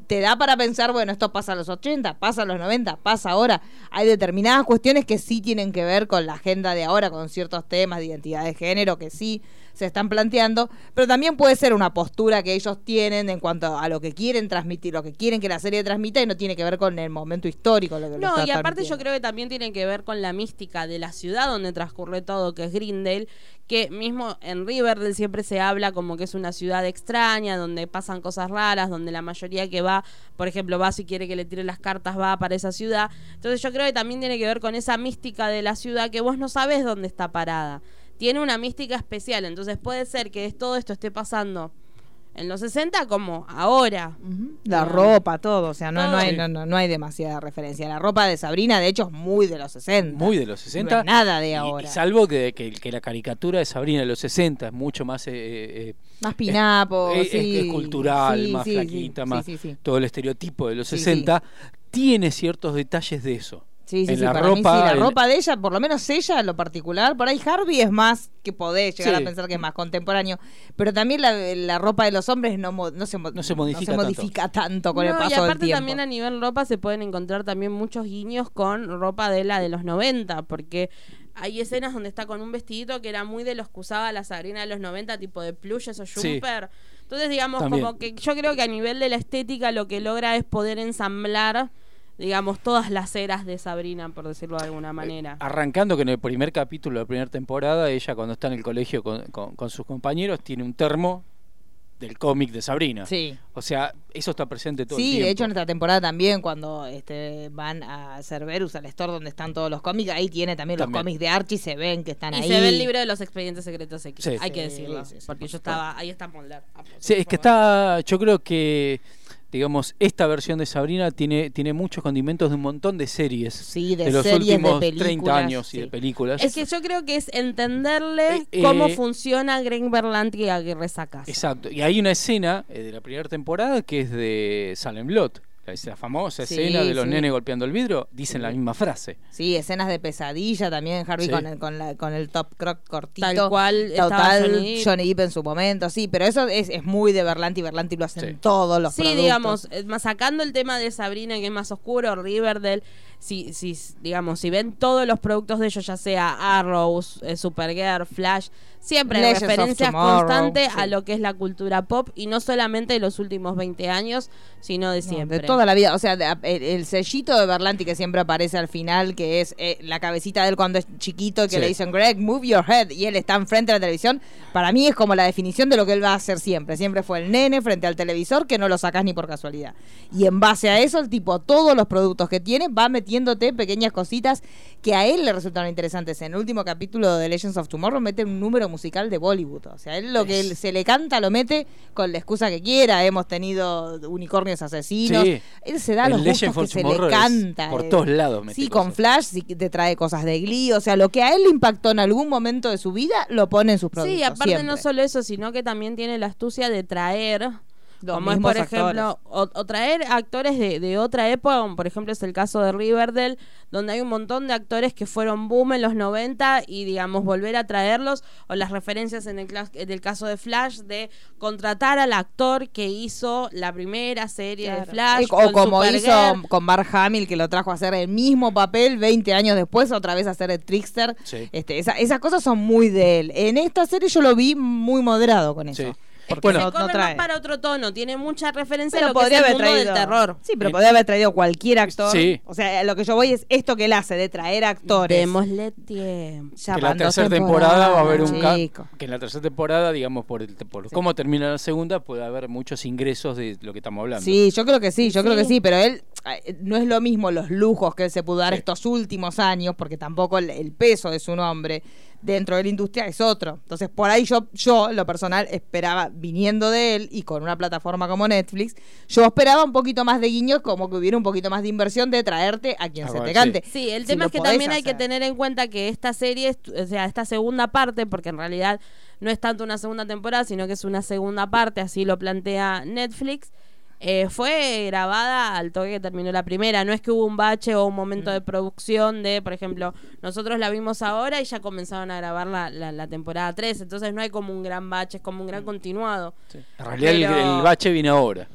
te da para pensar, bueno, esto pasa a los 80, pasa a los 90, pasa ahora. Hay determinadas cuestiones que sí tienen que ver con la agenda de ahora, con ciertos temas de identidad de género que sí se están planteando, pero también puede ser una postura que ellos tienen en cuanto a lo que quieren transmitir, lo que quieren que la serie transmita y no tiene que ver con el momento histórico. Lo que lo No, y aparte yo creo que también tiene que ver con la mística de la ciudad donde transcurre todo, que es Grindel, que mismo en Riverdale siempre se habla como que es una ciudad extraña, donde pasan cosas raras, donde la mayoría que va, por ejemplo, va si quiere que le tire las cartas, va para esa ciudad. Entonces yo creo que también tiene que ver con esa mística de la ciudad que vos no sabés dónde está parada. Tiene una mística especial, entonces puede ser que todo esto esté pasando en los 60 como ahora. La ropa, todo, o sea, no, no, hay, no, no, no hay demasiada referencia. La ropa de Sabrina, de hecho, es muy de los 60. Muy de los 60. No es nada de y- ahora. Y, salvo que, que, que la caricatura de Sabrina de los 60 es mucho más... eh, eh, Más pinapo, es, es- sí. es cultural, Sí, más sí, flaquita, sí, más sí, sí, sí. todo el estereotipo de los Sí, 60, tiene ciertos detalles de eso. Sí, sí, en sí, la para mí sí, ropa, la en- ropa de ella, por lo menos ella en lo particular, por ahí Harvey es más que podés llegar Sí. a pensar que es más contemporáneo, pero también la, la ropa de los hombres no, no, se, No se modifica tanto. modifica tanto, con el paso y del aparte tiempo. también a nivel ropa se pueden encontrar también muchos guiños con ropa de la de los 90, porque hay escenas donde está con un vestidito que era muy de los que usaba la Sabrina de los 90, tipo de plush, Sí. jumper. Entonces, digamos, También. como que yo creo que a nivel de la estética lo que logra es poder ensamblar, digamos, todas las eras de Sabrina, por decirlo de alguna manera. Arrancando que en el primer capítulo de la primera temporada, ella cuando está en el colegio con, con- con sus compañeros tiene un termo del cómic de Sabrina. Sí. O sea, eso está presente todo el Sí, tiempo. de hecho en esta temporada también cuando este, van a Cerberus, al store donde están todos los cómics, ahí tiene también, También. los cómics de Archie, se ven que están Y ahí. se ve el libro de los expedientes secretos X, Sí. hay que Sí, decirlo. sí, sí, porque por yo estaba, ahí está Mulder. Ah, Sí, es que está, yo creo que, digamos, esta versión de Sabrina tiene, tiene muchos condimentos de un montón de series. Sí, de los series, de últimos 30 películas, años y de películas. Es que yo creo que es entenderle Eh, cómo eh, funciona Greg Berlanti y Aguirre Sacas. Exacto. Y hay una escena eh, de la primera temporada que es de Salem Lot. La, la famosa Sí, escena de los sí. nenes golpeando el vidrio. Dicen la misma frase. Sí, escenas de pesadilla también, Harvey Sí. con, el, con, la- con el top croc cortito. Tal cual estaba Total, Johnny Depp. Johnny Depp en su momento, sí, pero eso es, es muy de Berlanti, Berlanti lo hacen todos los Sí, productos. digamos, eh, más sacando el tema de Sabrina, que es más oscuro, Riverdale, si, si, digamos, si ven todos los productos de ellos, ya sea Arrows, eh, Supergirl, Flash, siempre hay Legends referencias Tomorrow, constantes sí. a lo que es la cultura pop, y no solamente de los últimos 20 años, sino de No, siempre. de toda la vida. O sea, de- el, el sellito de Berlanti que siempre aparece al final, que es eh, la cabecita de él cuando es chiquito, que Sí. le dicen, Greg, move your head, y él está enfrente de la televisión, para mí es como la definición de lo que él va a hacer siempre. Siempre fue el nene frente al televisor que no lo sacas ni por casualidad. Y en base a eso, el tipo, todos los productos que tiene, va metiéndote pequeñas cositas que a él le resultaron interesantes. En el último capítulo de Legends of Tomorrow mete un número musical de Bollywood. O sea, él lo que él se le canta lo mete con la excusa que quiera. Hemos tenido unicornios asesinos. Sí. Él se da El los Legend gustos que se le canta. por eh. todos lados mete Sí, con. Flash sí te trae cosas de Glee. O sea, lo que a él le impactó en algún momento de su vida, lo pone en sus productos. Sí, aparte no solo eso, sino que también tiene la astucia de traer, Los como es por ejemplo, o, o traer actores de, de otra época, como por ejemplo es el caso de Riverdale, donde hay un montón de actores que fueron boom en los 90 y digamos volver a traerlos, o las referencias en el, en el caso de Flash, de contratar al actor que hizo la primera serie de. Flash. Y- o con como Supergirl. hizo con Mark Hamill, que lo trajo a hacer el mismo papel 20 años después, otra vez a hacer el trickster. Sí. Este, esa- esas cosas son muy de él. En esta serie yo lo vi muy moderado con eso. Sí. Es que Bueno, se no- trae. más para otro tono, tiene mucha referencia Pero a lo que es podría el haber mundo traído del terror. Sí, pero podría haber traído cualquier actor. Sí. O sea, lo que yo voy es esto que él hace de traer actores. Démosle tiempo. Ya que la tercera temporada va a haber un chico. que en la tercera temporada digamos por, el, por cómo termina la segunda puede haber muchos ingresos de lo que estamos hablando Sí, yo creo que sí, yo creo que Sí. pero él eh, no es lo mismo los lujos que él se pudo dar Sí. estos últimos años, porque tampoco el, el peso de su nombre dentro de la industria es otro. Entonces, por ahí yo, yo, lo personal, esperaba, viniendo de él y con una plataforma como Netflix, yo esperaba un poquito más de guiños, como que hubiera un poquito más de inversión de traerte a quien Ah, se bueno, te cante. Sí, el Si tema es que también hay que tener en cuenta que esta serie, o sea, esta segunda parte, porque en realidad no es tanto una segunda temporada, sino que es una segunda parte, así lo plantea Netflix, eh, fue grabada al toque que terminó la primera. No es que hubo un bache o un momento Mm. de producción de, por ejemplo, nosotros la vimos ahora y ya comenzaron a grabar la, la- la temporada 3, entonces no hay como un gran bache, es como un gran Mm. continuado. en realidad el- Pero- el, bache viene ahora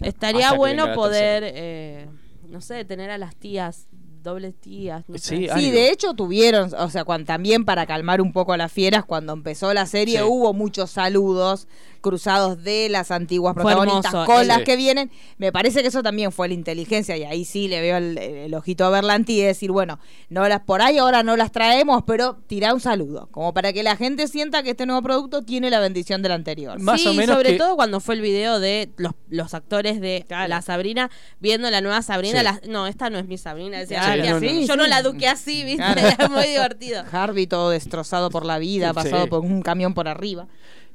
Estaría Hasta bueno poder, eh, no sé, tener a las tías, dobles tías. No sé. Sí, de hecho tuvieron, o sea, cuando, también para calmar un poco a las fieras, cuando empezó la serie Sí. hubo muchos saludos cruzados de las antiguas protagonistas hermoso. con las que vienen. Me parece que eso también fue la inteligencia y ahí sí le veo el, el ojito a Berlanti y decir, bueno, no las por ahí ahora no las traemos, pero tira un saludo, como para que la gente sienta que este nuevo producto tiene la bendición del anterior. Más sí, o menos sobre que- todo cuando fue el video de los, los actores de la Sabrina viendo la nueva Sabrina. Sí. la- no, esta no es mi Sabrina. decía, Sí, "Hostia, no, no. yo Sí, no la eduqué así, ¿viste? Claro. Era muy divertido. Harvey todo destrozado por la vida, Sí. pasado por un camión por arriba.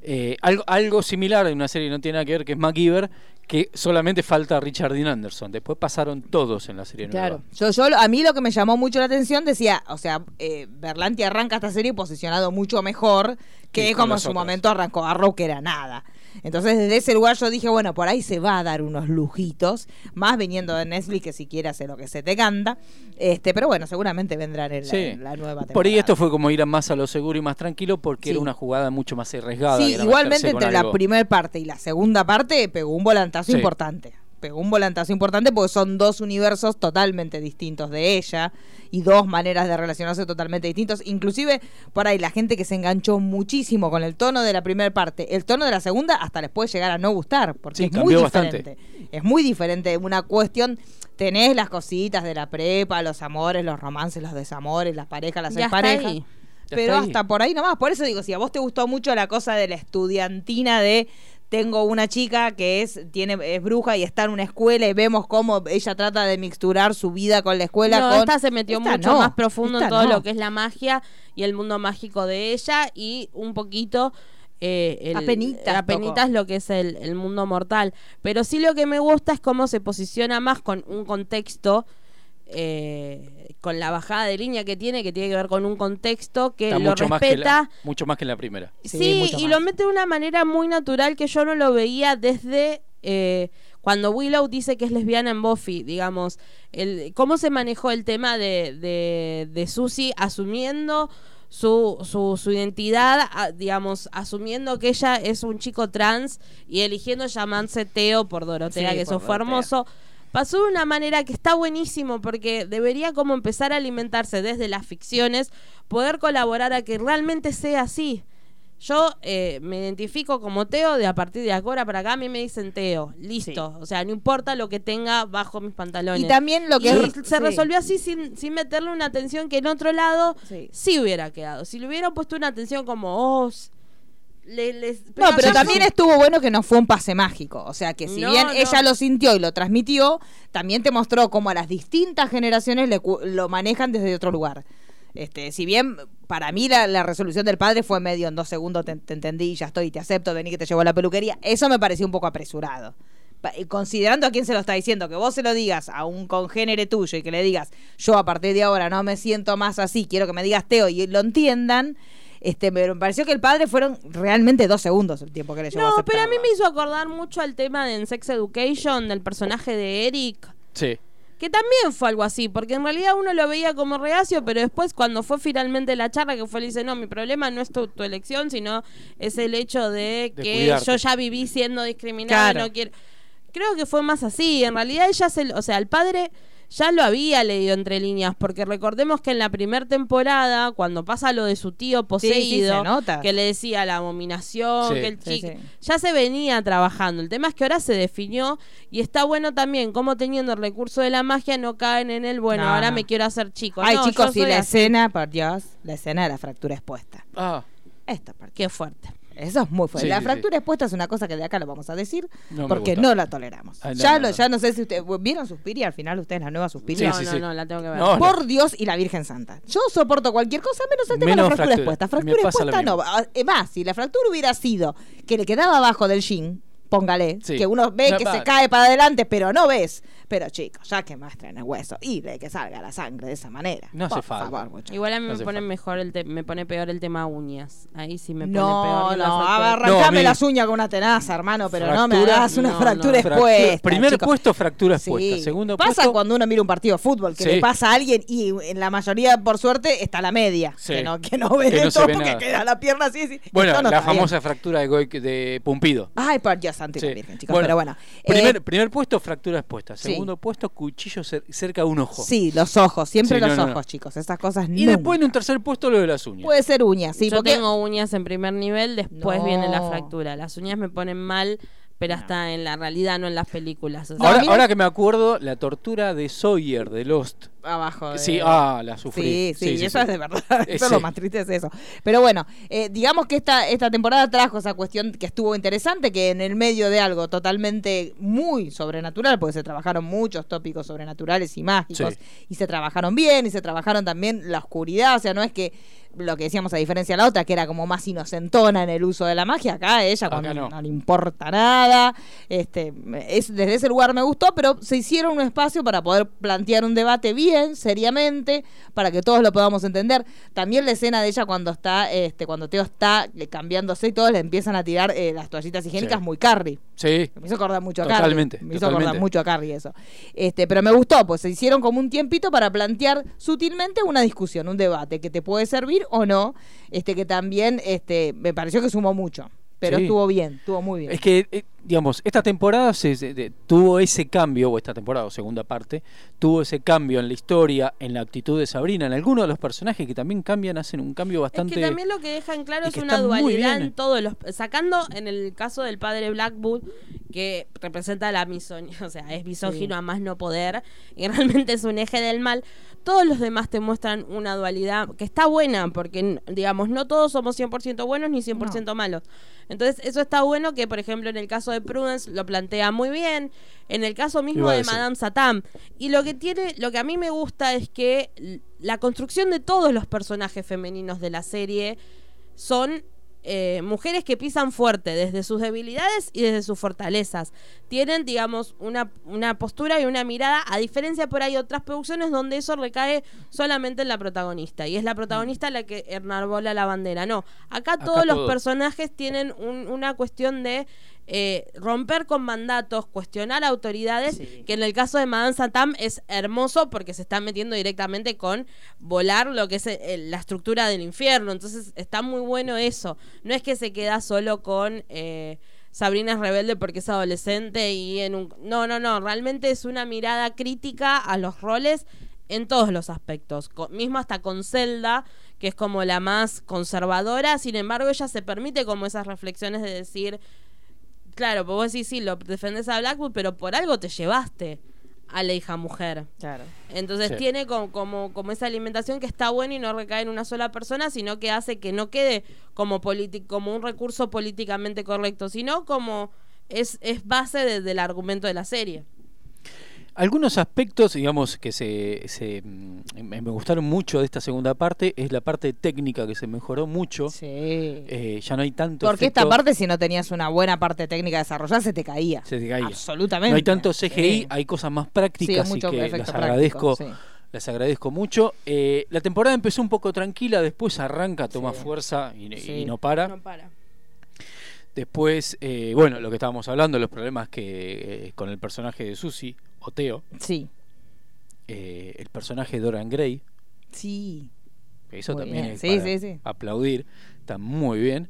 Eh, algo, algo similar en una serie que no tiene nada que ver, que es MacGyver, que solamente falta Richard Dean Anderson. Después pasaron todos en la serie Claro. nueva. Yo, yo, a mí lo que me llamó mucho la atención decía, o sea, eh, Berlanti arranca esta serie posicionado mucho mejor que Sí, como en su otras. momento arrancó Arrow, que era nada. Entonces, desde ese lugar yo dije, bueno, por ahí se va a dar unos lujitos, más viniendo de Netflix, que siquiera hace lo que se te canta. Este, pero bueno, seguramente vendrán en la, Sí. en la nueva temporada. Por ahí esto fue como ir a más a lo seguro y más tranquilo porque Sí. era una jugada mucho más arriesgada. Sí, igualmente entre la primera parte y la segunda parte pegó un volantazo importante. Pegó un volantazo importante porque son dos universos totalmente distintos de ella y dos maneras de relacionarse totalmente distintos. Inclusive, por ahí, la gente que se enganchó muchísimo con el tono de la primera parte, el tono de la segunda hasta les puede llegar a no gustar, porque Sí, es muy bastante. diferente. Es muy diferente. Una cuestión, tenés las cositas de la prepa, los amores, los romances, los desamores, las parejas, las Y hasta parejas. ahí. Ya Pero hasta por ahí nomás. Por eso digo, si a vos te gustó mucho la cosa de la estudiantina de tengo una chica que es tiene es bruja y está en una escuela y vemos cómo ella trata de mixturar su vida con la escuela No, con esta se metió Esta mucho no, más profundo en todo no. lo que es la magia y el mundo mágico de ella y un poquito eh, el- Apenitas apenitas lo que es el, el mundo mortal. Pero sí lo que me gusta es cómo se posiciona más con un contexto, eh, con la bajada de línea que tiene, que tiene que ver con un contexto que Está lo mucho más, que respeta. la, mucho más que en la primera. Sí, y más. lo mete de una manera muy natural que yo no lo veía desde eh, cuando Willow dice que es lesbiana en Buffy, digamos, el, cómo se manejó el tema de, de, de Susie asumiendo su, su, su identidad, a- digamos, asumiendo que ella es un chico trans y eligiendo llamarse Teo por Dorotea, Sí, que por eso fue hermoso. Pasó de una manera que está buenísimo porque debería como empezar a alimentarse desde las ficciones, poder colaborar a que realmente sea así. Yo eh, me identifico como Teo de a partir de ahora para acá a mí me dicen Teo, listo. O sea, no importa lo que tenga bajo mis pantalones. Y también lo que Y es- se sí. resolvió así sin, sin meterle una atención que en otro lado Sí. sí, hubiera quedado. Si le hubieran puesto una atención como, oh, s- le- les- No, pero también son- estuvo bueno que no fue un pase mágico. O sea, que si No, bien no. ella lo sintió y lo transmitió, también te mostró cómo a las distintas generaciones le lo manejan desde otro lugar. Este, si bien para mí la, la resolución del padre fue medio en dos segundos, te, te entendí, ya estoy, te acepto, vení que te llevo a la peluquería, eso me pareció un poco apresurado. Pa- Considerando a quién se lo está diciendo, que vos se lo digas a un congénere tuyo y que le digas, yo a partir de ahora no me siento más así, quiero que me digas Teo y lo entiendan, este, pero me pareció que el padre fueron realmente dos segundos el tiempo que le llevó a No, pero a mí me hizo acordar mucho al tema de en Sex Education, del personaje de Eric. Sí. Que también fue algo así, porque en realidad uno lo veía como reacio, pero después cuando fue finalmente la charla que fue, le dice, no, mi problema no es tu, tu elección, sino es el hecho de, De que cuidarte. yo ya viví siendo discriminada y no quiero... Creo que fue más así, en realidad ella se... O sea, el padre ya lo había leído entre líneas, porque recordemos que en la primera temporada, cuando pasa lo de su tío sí, poseído, que le decía la abominación, Sí. que el chico... sí. Ya se venía trabajando. El tema es que ahora se definió y está bueno también como teniendo el recurso de la magia no caen en el, bueno, No, ahora no. me quiero hacer chico. Ay, No, chicos, soy la así. escena, por Dios, la escena de la fractura expuesta. Ah, Esta parte. Qué fuerte. Eso es muy fuerte. Sí, la sí, fractura expuesta es una cosa que de acá lo vamos a decir No porque no la toleramos. Ay, no, ya, no, lo, no. ya no sé si ustedes vieron Suspiria, al final ustedes la nueva Suspiria. no, sí, no, sí. no, la tengo que ver. No, Por Dios y la Virgen Santa. Yo soporto cualquier cosa menos el tema de la fractura, fractura. expuesta. Fractura expuesta no. Ah, Más, si la fractura hubiera sido que le quedaba abajo del jean, póngale, Sí. que uno ve No, que se cae para adelante, pero no ves. Pero chicos, ya que muestren el hueso y de que salga la sangre de esa manera. No hace Por falta. favor, muchachos. Igual a mí No me hace pone falta. mejor el te- me pone peor el tema uñas. Ahí sí me pone No, peor. no, arrancame No, a mí- las uñas con una tenaza, hermano, pero no me Fractura, hagas una no, fractura no. fractura- expuesta. primer chicos. puesto, fractura Sí. expuesta. Segundo pasa puesto. cuando uno mira un partido de fútbol, que Sí. le pasa a alguien y en la mayoría, por suerte, está la media. Sí. Que no, que no ven Que no esto se ve porque nada. queda la pierna así. así. Bueno, Esto no la está bien. famosa fractura de, Goic- de Pumpido. Ay, por Dios santo y la Sí. Virgen, chicos, Bueno, pero bueno. Primer, Eh, primer puesto, fractura expuesta. sí. Segundo puesto, cuchillo cer- cerca de un ojo. sí, los ojos, siempre Sí, los no, ojos, no. chicos. Esas cosas Y nunca. después en un tercer puesto, lo de las uñas. Puede ser uñas, sí, Yo porque tengo uñas en primer nivel, después No. viene la fractura. Las uñas me ponen mal, pero hasta en la realidad, no en las películas. o sea, ahora, mira- ahora que me acuerdo, la tortura de Sawyer de Lost. Abajo. de- Sí, ah, la sufrí. Sí, sí, eso es de verdad. Eso es lo más triste es eso. Pero bueno, eh, digamos que esta, esta temporada trajo esa cuestión que estuvo interesante, que en el medio de algo totalmente muy sobrenatural, porque se trabajaron muchos tópicos sobrenaturales y mágicos, y se trabajaron bien, y se trabajaron también la oscuridad, o sea, no es que lo que decíamos a diferencia de la otra, que era como más inocentona en el uso de la magia, acá ella Acá cuando no. no le importa nada, este, es, desde ese lugar me gustó, pero se hicieron un espacio para poder plantear un debate bien, seriamente, para que todos lo podamos entender. También la escena de ella cuando está, este, cuando Teo está eh, cambiándose y todos le empiezan a tirar eh, las toallitas higiénicas Sí. muy Carrie. Sí. Me hizo acordar mucho a Totalmente, Carrie. Me hizo acordar mucho a Carrie eso. Este, pero me gustó, pues se hicieron como un tiempito para plantear sutilmente una discusión, un debate que te puede servir o no, este que también este me pareció que sumó mucho, pero Sí. estuvo bien, estuvo muy bien. Es que eh, digamos, esta temporada se, de- tuvo ese cambio, o esta temporada o segunda parte, tuvo ese cambio en la historia, en la actitud de Sabrina, en algunos de los personajes que también cambian, hacen un cambio bastante... Es que también lo que dejan claro es una dualidad en todos los. Sacando en el caso del padre Blackwood, que representa la misoginia, o sea, es misógino Sí. a más no poder, y realmente es un eje del mal. Todos los demás te muestran una dualidad que está buena, porque, digamos, no todos somos 100% buenos ni 100% malos. Entonces, eso está bueno que, por ejemplo, en el caso de Prudence lo plantea muy bien. En el caso mismo de. Madame Satam. Y lo que tiene, lo que a mí me gusta es que la construcción de todos los personajes femeninos de la serie son eh, mujeres que pisan fuerte desde sus debilidades y desde sus fortalezas. Tienen, digamos, una, una postura y una mirada, a diferencia por ahí otras producciones donde eso recae solamente en la protagonista. Y es la protagonista la que enarbola la bandera. No, acá, Acá todos los personajes tienen un- una cuestión de eh, romper con mandatos, cuestionar autoridades, Sí. que en el caso de Madame Satam es hermoso porque se están metiendo directamente con volar lo que es eh, la estructura del infierno. Entonces está muy bueno eso. No es que se queda solo con eh, Sabrina es rebelde porque es adolescente y en un... No, no, no. Realmente es una mirada crítica a los roles en todos los aspectos. Mismo hasta con Zelda, que es como la más conservadora. Sin embargo, ella se permite como esas reflexiones de decir... Claro, pues vos decís, sí, lo defendés a Blackwood, pero por algo te llevaste a la hija mujer. Claro. Entonces Sí. tiene como, como, como esa alimentación que está buena y no recae en una sola persona, sino que hace que no quede como, como un recurso políticamente correcto, sino como es, es base de- del argumento de la serie. Algunos aspectos, digamos, que se, se, mm, me me gustaron mucho de esta segunda parte es la parte técnica que se mejoró mucho. Sí. Eh, ya no hay tanto Porque esta parte, si no tenías una buena parte técnica desarrollada, se te caía. Se te caía. Absolutamente. No hay tanto CGI, Sí. hay cosas más prácticas Sí, mucho que las práctico, agradezco, sí. las agradezco mucho. Eh, la temporada empezó un poco tranquila, después arranca, toma Sí. fuerza y, no para. No para. Después, eh, bueno, lo que estábamos hablando, los problemas que eh, con el personaje de Susie, o Teo, Sí. eh, el personaje de Dorian Gray, Sí. que eso Muy también bien. es Sí, para sí, sí. aplaudir, está muy bien.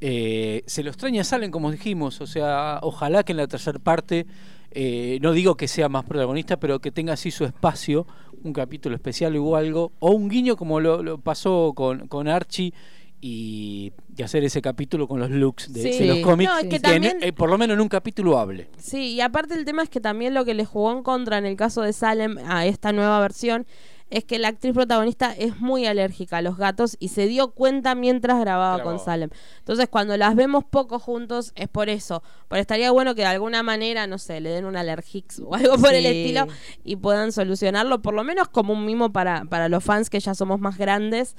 Eh, se lo extraña Salen, como dijimos, o sea, ojalá que en la tercera parte, eh, no digo que sea más protagonista, pero que tenga así su espacio, un capítulo especial o algo, o un guiño como lo, lo pasó con, con Archie. Y, y hacer ese capítulo con los looks de, Sí. de los cómics, No, es que en- también- eh, por lo menos en un capítulo hable. Sí, y aparte el tema es que también lo que le jugó en contra en el caso de Salem a esta nueva versión es que la actriz protagonista es muy alérgica a los gatos y se dio cuenta mientras grababa Grababa. con Salem. Entonces, cuando las vemos poco juntos es por eso. Pero estaría bueno que de alguna manera, no sé, le den un alergix o algo por el estilo y puedan solucionarlo, por lo menos como un mimo para, para los fans que ya somos más grandes.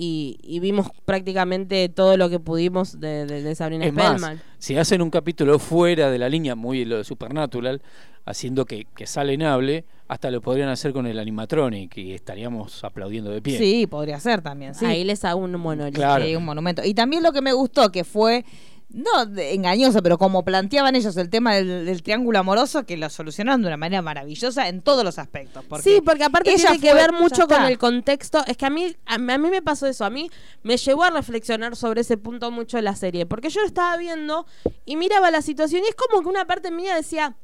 Y, y vimos prácticamente todo lo que pudimos de, de, de Sabrina Es más, Spellman. si hacen un capítulo fuera de la línea, muy lo de Supernatural, haciendo que, que Salen hable, hasta lo podrían hacer con el animatronic y estaríamos aplaudiendo de pie. Sí, podría ser también. Sí. Ahí les hago un monolito. Claro. Un monumento. Y también lo que me gustó, que fue, no de- engañoso, pero como planteaban ellos el tema del, del triángulo amoroso, que lo solucionaron de una manera maravillosa en todos los aspectos. Porque sí, porque aparte ella tiene que ver mucho con el contexto. Es que a mí, a, a mí me pasó eso. A mí me llevó a reflexionar sobre ese punto mucho la serie. Porque yo lo estaba viendo y miraba la situación y es como que una parte mía decía,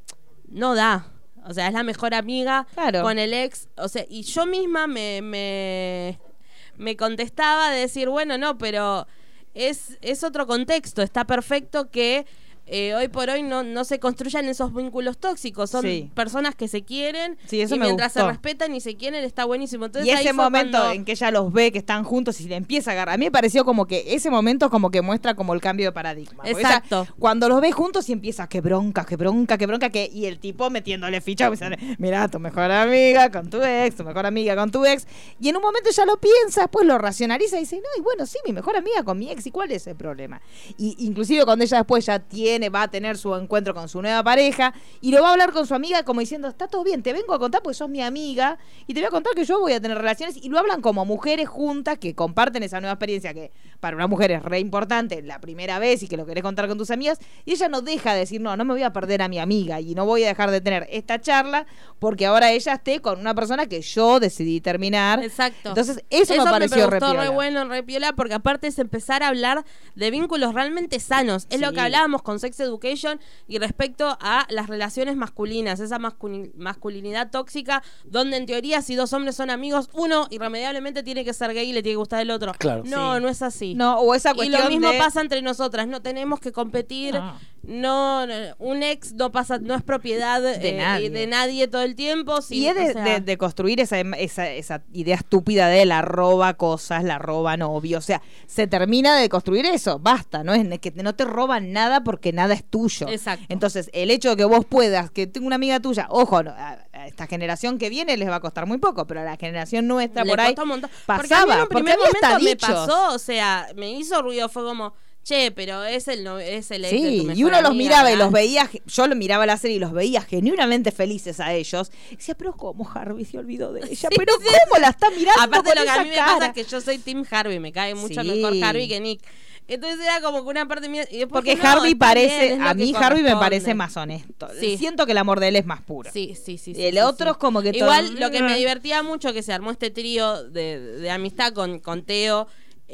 no da. O sea, es la mejor amiga Claro. con el ex. O sea, y yo misma me, me, me contestaba de decir, bueno, no, pero es, es otro contexto. Está perfecto que eh, hoy por hoy no, no se construyan esos vínculos tóxicos. Son Sí. personas que se quieren Sí, eso y me mientras se respetan y se quieren está buenísimo. Entonces, y ese momento cuando- en que ella los ve que están juntos y le empieza a agarrar. A mí me pareció como que ese momento como que muestra como el cambio de paradigma. Exacto. cuando los ve juntos y empieza, qué bronca, qué bronca, qué bronca, que y el tipo metiéndole ficha, mira, tu mejor amiga con tu ex, tu mejor amiga con tu ex. Y en un momento ya lo piensa, después lo racionaliza y dice, no, y bueno, sí, mi mejor amiga con mi ex, ¿y cuál es el problema? Y inclusive cuando ella después ya tiene, va a tener su encuentro con su nueva pareja y lo va a hablar con su amiga como diciendo, está todo bien, te vengo a contar porque sos mi amiga y te voy a contar que yo voy a tener relaciones y lo hablan como mujeres juntas que comparten esa nueva experiencia que para una mujer es re importante la primera vez y que lo querés contar con tus amigas y ella no deja de decir, no, no me voy a perder a mi amiga y no voy a dejar de tener esta charla porque ahora ella esté con una persona que yo decidí terminar. Exacto. Entonces, eso, me pareció re piola. re bueno, re piola, porque aparte es empezar a hablar de vínculos realmente sanos. Es lo que hablábamos con Sex Education y respecto a las relaciones masculinas, esa masculi- masculinidad tóxica, donde en teoría si dos hombres son amigos, uno irremediablemente tiene que ser gay y le tiene que gustar el otro. Claro. No, Sí. no es así. No, o esa y cuestión lo mismo de- pasa entre nosotras, no tenemos que competir. No. No, no, un ex no pasa, no es propiedad De eh, nadie. de nadie todo el tiempo. sí, y es de, o sea, de- de construir esa, esa, esa idea estúpida de la roba cosas, la roba novio. O sea, se termina de construir eso. Basta, ¿no? Es que no te roban nada porque nada es tuyo. Exacto. Entonces, el hecho de que vos puedas, que tengo una amiga tuya, ojo, no, a, esta generación que viene les va a costar muy poco, pero a la generación nuestra le por ahí un montón. Porque a pasaba. mí en un primer momento me pasó, o sea, me hizo ruido, fue como, che, pero es el, no, es el ex Sí, y uno los miraba y los veía, yo lo miraba la serie y los veía genuinamente felices a ellos. Y decía, pero ¿cómo Harvey se olvidó de ella? Sí, pero sí, ¿cómo la está mirando Aparte con lo que a mí me pasa es que yo soy Tim Harvey, me cae mucho mejor Harvey que Nick. Entonces era como que una parte mía... y Porque no, Harvey parece, a mí Harvey me parece más honesto. Sí. Siento que el amor de él es más puro. Sí, sí, sí. Y el sí, otro sí. es como que todo- Igual lo que me divertía mucho que se armó este trío de, de amistad con, con Teo,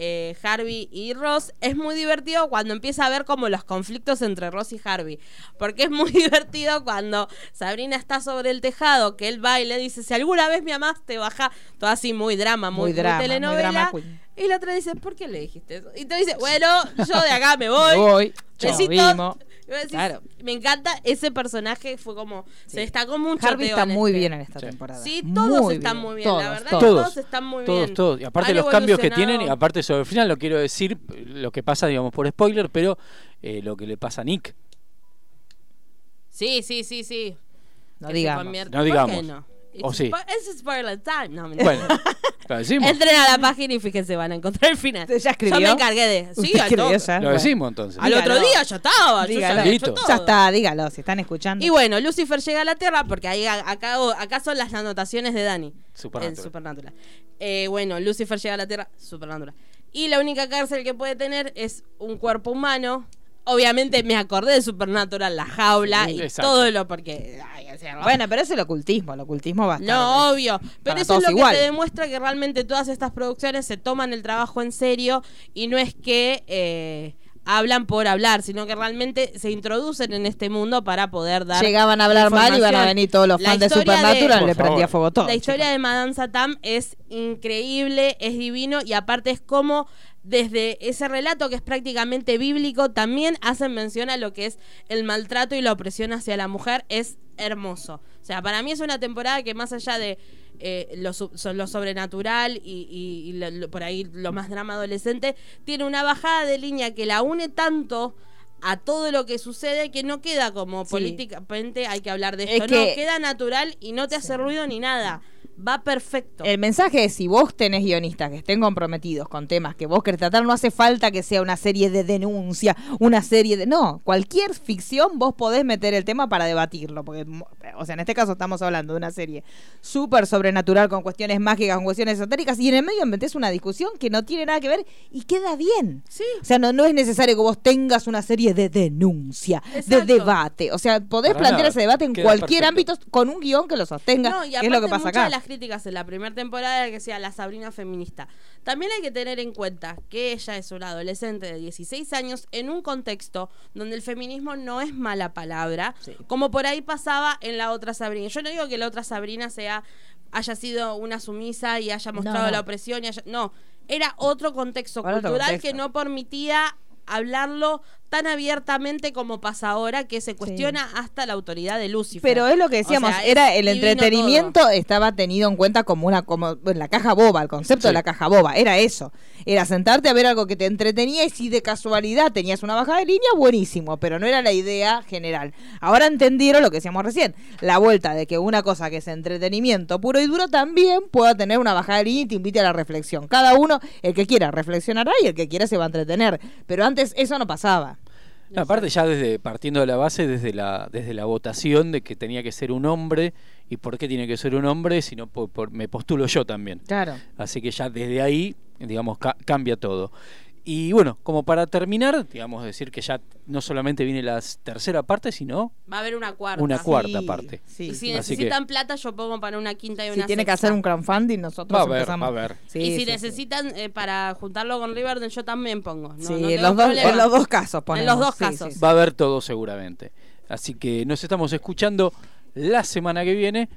eh, Harvey y Ross, es muy divertido cuando empieza a ver como los conflictos entre Ross y Harvey. Porque es muy divertido cuando Sabrina está sobre el tejado, que él va y le dice, si alguna vez me amaste, baja. Todo así muy drama, muy, Muy drama, muy telenovela. drama y la otra dice, ¿por qué le dijiste eso? Y te dice, bueno, yo de acá me voy. Me voy, Besitos. Decís, Claro. Me encanta ese personaje, fue como, se destacó mucho. Harvey está muy este. bien en esta Sí. temporada. Sí, todos Muy están bien. muy bien, Todos, la verdad todos. que Todos, todos están muy todos, bien. todos. Y aparte Han los cambios que tienen, y aparte sobre el final lo quiero decir, lo que pasa, digamos, por spoiler, pero eh, lo que le pasa a Nick. Sí, sí, sí, sí. No Que digamos. No ¿Por digamos. qué no? O It's sí. spo- Es spoiler time. No, mentira. Bueno, lo decimos. Entren a la página y fíjense, van a encontrar el final. ¿Ya escribió? Yo me encargué de. Sí, ¿Usted al escribió toque. ya? Lo decimos entonces. Al otro día ya estaba. Yo ya Dígalo. había hecho Listo. todo. Ya está, dígalo, si están escuchando. Y bueno, Lucifer llega a la Tierra porque ahí a- acá, acá son las anotaciones de Dani. Supernatural. En Supernatural. Eh, bueno, Lucifer llega a la Tierra, Supernatural. Y la única cárcel que puede tener es un cuerpo humano. Obviamente me acordé de Supernatural, la jaula Sí, y exacto. todo lo porque... ay, o sea, Bueno, pero es el ocultismo, el ocultismo va a estar. no, obvio. Pero eso es lo igual. que te demuestra que realmente todas estas producciones se toman el trabajo en serio y no es que eh, hablan por hablar, sino que realmente se introducen en este mundo para poder dar. Llegaban a hablar mal y iban a venir todos los La fans de historia Supernatural le prendía fuego todo. La historia de Madame Satam es increíble, es divino y aparte es como desde ese relato que es prácticamente bíblico también hacen mención a lo que es el maltrato y la opresión hacia la mujer. Es hermoso. O sea, para mí es una temporada que más allá de eh, lo, lo sobrenatural y, y- y lo- lo- por ahí lo más drama adolescente, tiene una bajada de línea que la une tanto a todo lo que sucede que no queda como Sí. políticamente hay que hablar de Es esto, que- no, queda natural y no te hace ruido ni nada. Va perfecto. El mensaje es si vos tenés guionistas que estén comprometidos con temas que vos querés tratar, no hace falta que sea una serie de denuncia, una serie de... No, cualquier ficción vos podés meter el tema para debatirlo, porque, o sea, en este caso estamos hablando de una serie súper sobrenatural con cuestiones mágicas, con cuestiones esotéricas, y en el medio metés una discusión que no tiene nada que ver y queda bien. Sí. O sea, no, no es necesario que vos tengas una serie de denuncia, Exacto. de debate. O sea, podés Para plantear nada, ese debate en queda cualquier perfecto. ámbito con un guion que lo sostenga, No, y que es lo que pasa acá. Críticas en la primera temporada era que sea la Sabrina feminista. También hay que tener en cuenta que ella es una adolescente de 16 años en un contexto donde el feminismo no es mala palabra, como por ahí pasaba en la otra Sabrina. Yo no digo que la otra Sabrina sea haya sido una sumisa y haya mostrado no. la opresión y haya- no, era otro contexto otro cultural contexto. que no permitía hablarlo tan abiertamente como pasa ahora que se cuestiona hasta la autoridad de Lucifer. Pero es lo que O decíamos, sea, era el entretenimiento estaba tenido en cuenta como una como la caja boba, el concepto de la caja boba, era eso. Era sentarte a ver algo que te entretenía y si de casualidad tenías una bajada de línea, buenísimo, pero no era la idea general. Ahora entendieron lo que decíamos recién, la vuelta de que una cosa que es entretenimiento puro y duro también pueda tener una bajada de línea y te invite a la reflexión. Cada uno, el que quiera, reflexionará y el que quiera se va a entretener. Pero antes eso no pasaba. No, aparte ya desde partiendo de la base desde la desde la votación de que tenía que ser un hombre y por qué tiene que ser un hombre si no por- por- me postulo yo también. Claro. así que ya desde ahí digamos ca- cambia todo Y bueno, como para terminar, digamos decir que ya no solamente viene la tercera parte, sino Va a haber una cuarta. una cuarta Sí, parte. sí. Y si Así que- necesitan plata, yo pongo para una quinta y Si una tiene que hacer un crowdfunding, nosotros Va a haber, empezamos. va a haber. Sí, y si sí, sí. necesitan eh, para juntarlo con Riverdale, yo también pongo. No, Sí, no en, los dos, en los dos casos ponemos. los dos Sí, casos. sí, Va a haber todo seguramente. Así que nos estamos escuchando la semana que viene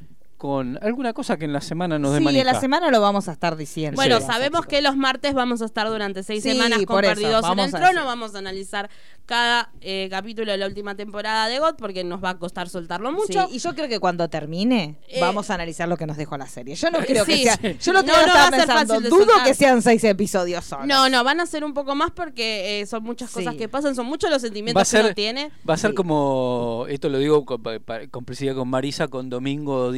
con alguna cosa que en la semana nos dé Sí, en la semana lo vamos a estar diciendo. Bueno, Sí. sabemos que los martes vamos a estar durante seis Sí, semanas con por eso, Perdidos en el Trono. decir. Vamos a analizar cada eh, capítulo de la última temporada de GOT porque nos va a costar soltarlo mucho. Sí, y yo creo que cuando termine Eh, vamos a analizar lo que nos dejó la serie. Yo no creo que sea. Yo lo No, tengo no va a estaba ser pensando. Dudo que sean seis episodios solos. No, no, van a ser un poco más porque eh, son muchas cosas Sí. que pasan, son muchos los sentimientos va a que uno tiene. va a ser Sí. como, esto lo digo con complicidad con Marisa, con Domingo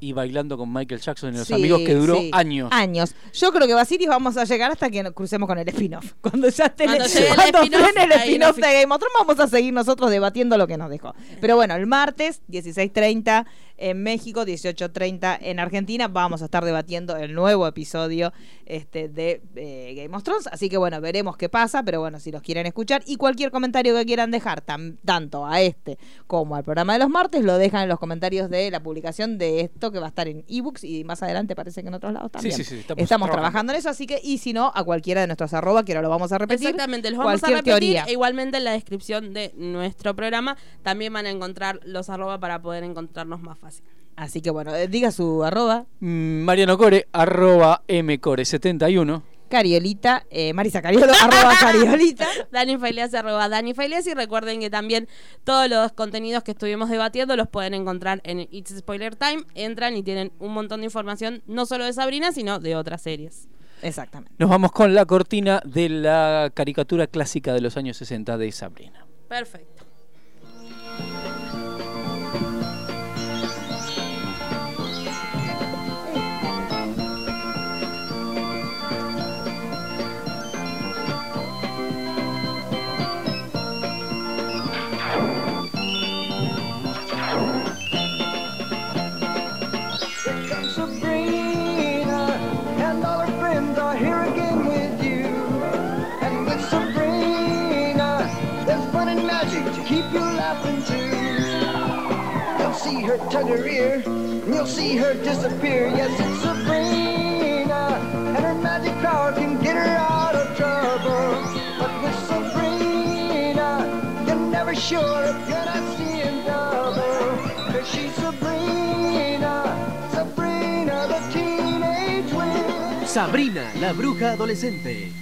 Y bailando con Michael Jackson en Los Sí, Amigos, que duró sí. años. Años. Yo creo que Basiris vamos a llegar hasta que nos crucemos con el spin-off. Cuando ya esté Cuando el, llegue el cuando frene el spin-off de Game of Thrones, vamos a seguir nosotros debatiendo lo que nos dejó. Pero bueno, el martes, 16.30 en México, 18.30 en Argentina, vamos a estar debatiendo el nuevo episodio este, de eh, Game of Thrones. Así que bueno, veremos qué pasa, pero bueno, si los quieren escuchar y cualquier comentario que quieran dejar, tanto a este como al programa de los martes, lo dejan en los comentarios de la publicación de esto que va a estar en ebooks y más adelante parece que en otros lados Sí, también. sí, sí, estamos, Estamos trabajando en eso, así que, y si no, a cualquiera de nuestros arroba, que ahora lo vamos a repetir. Exactamente, los vamos a cualquier repetir. teoría. E igualmente en la descripción de nuestro programa también van a encontrar los arroba para poder encontrarnos más fácil. Así que bueno, eh, diga su arroba. Mm, Mariano Core, arroba mcore71. Cariolita, eh, Marisa Cariolo, arroba Cariolita. Dani Failias, arroba Dani Failias. Y recuerden que también todos los contenidos que estuvimos debatiendo los pueden encontrar en It's Spoiler Time. Entran y tienen un montón de información, no solo de Sabrina, sino de otras series. Exactamente. Nos vamos con la cortina de la caricatura clásica de los años 60 de Sabrina. Perfecto. See her tug her ear, and you'll see her disappear. Yes, it's Sabrina, and her magic power can get her out of trouble. But with Sabrina, you're never sure if you're not seeing double. Cause she's Sabrina, Sabrina the teenage witch. Sabrina, la bruja adolescente.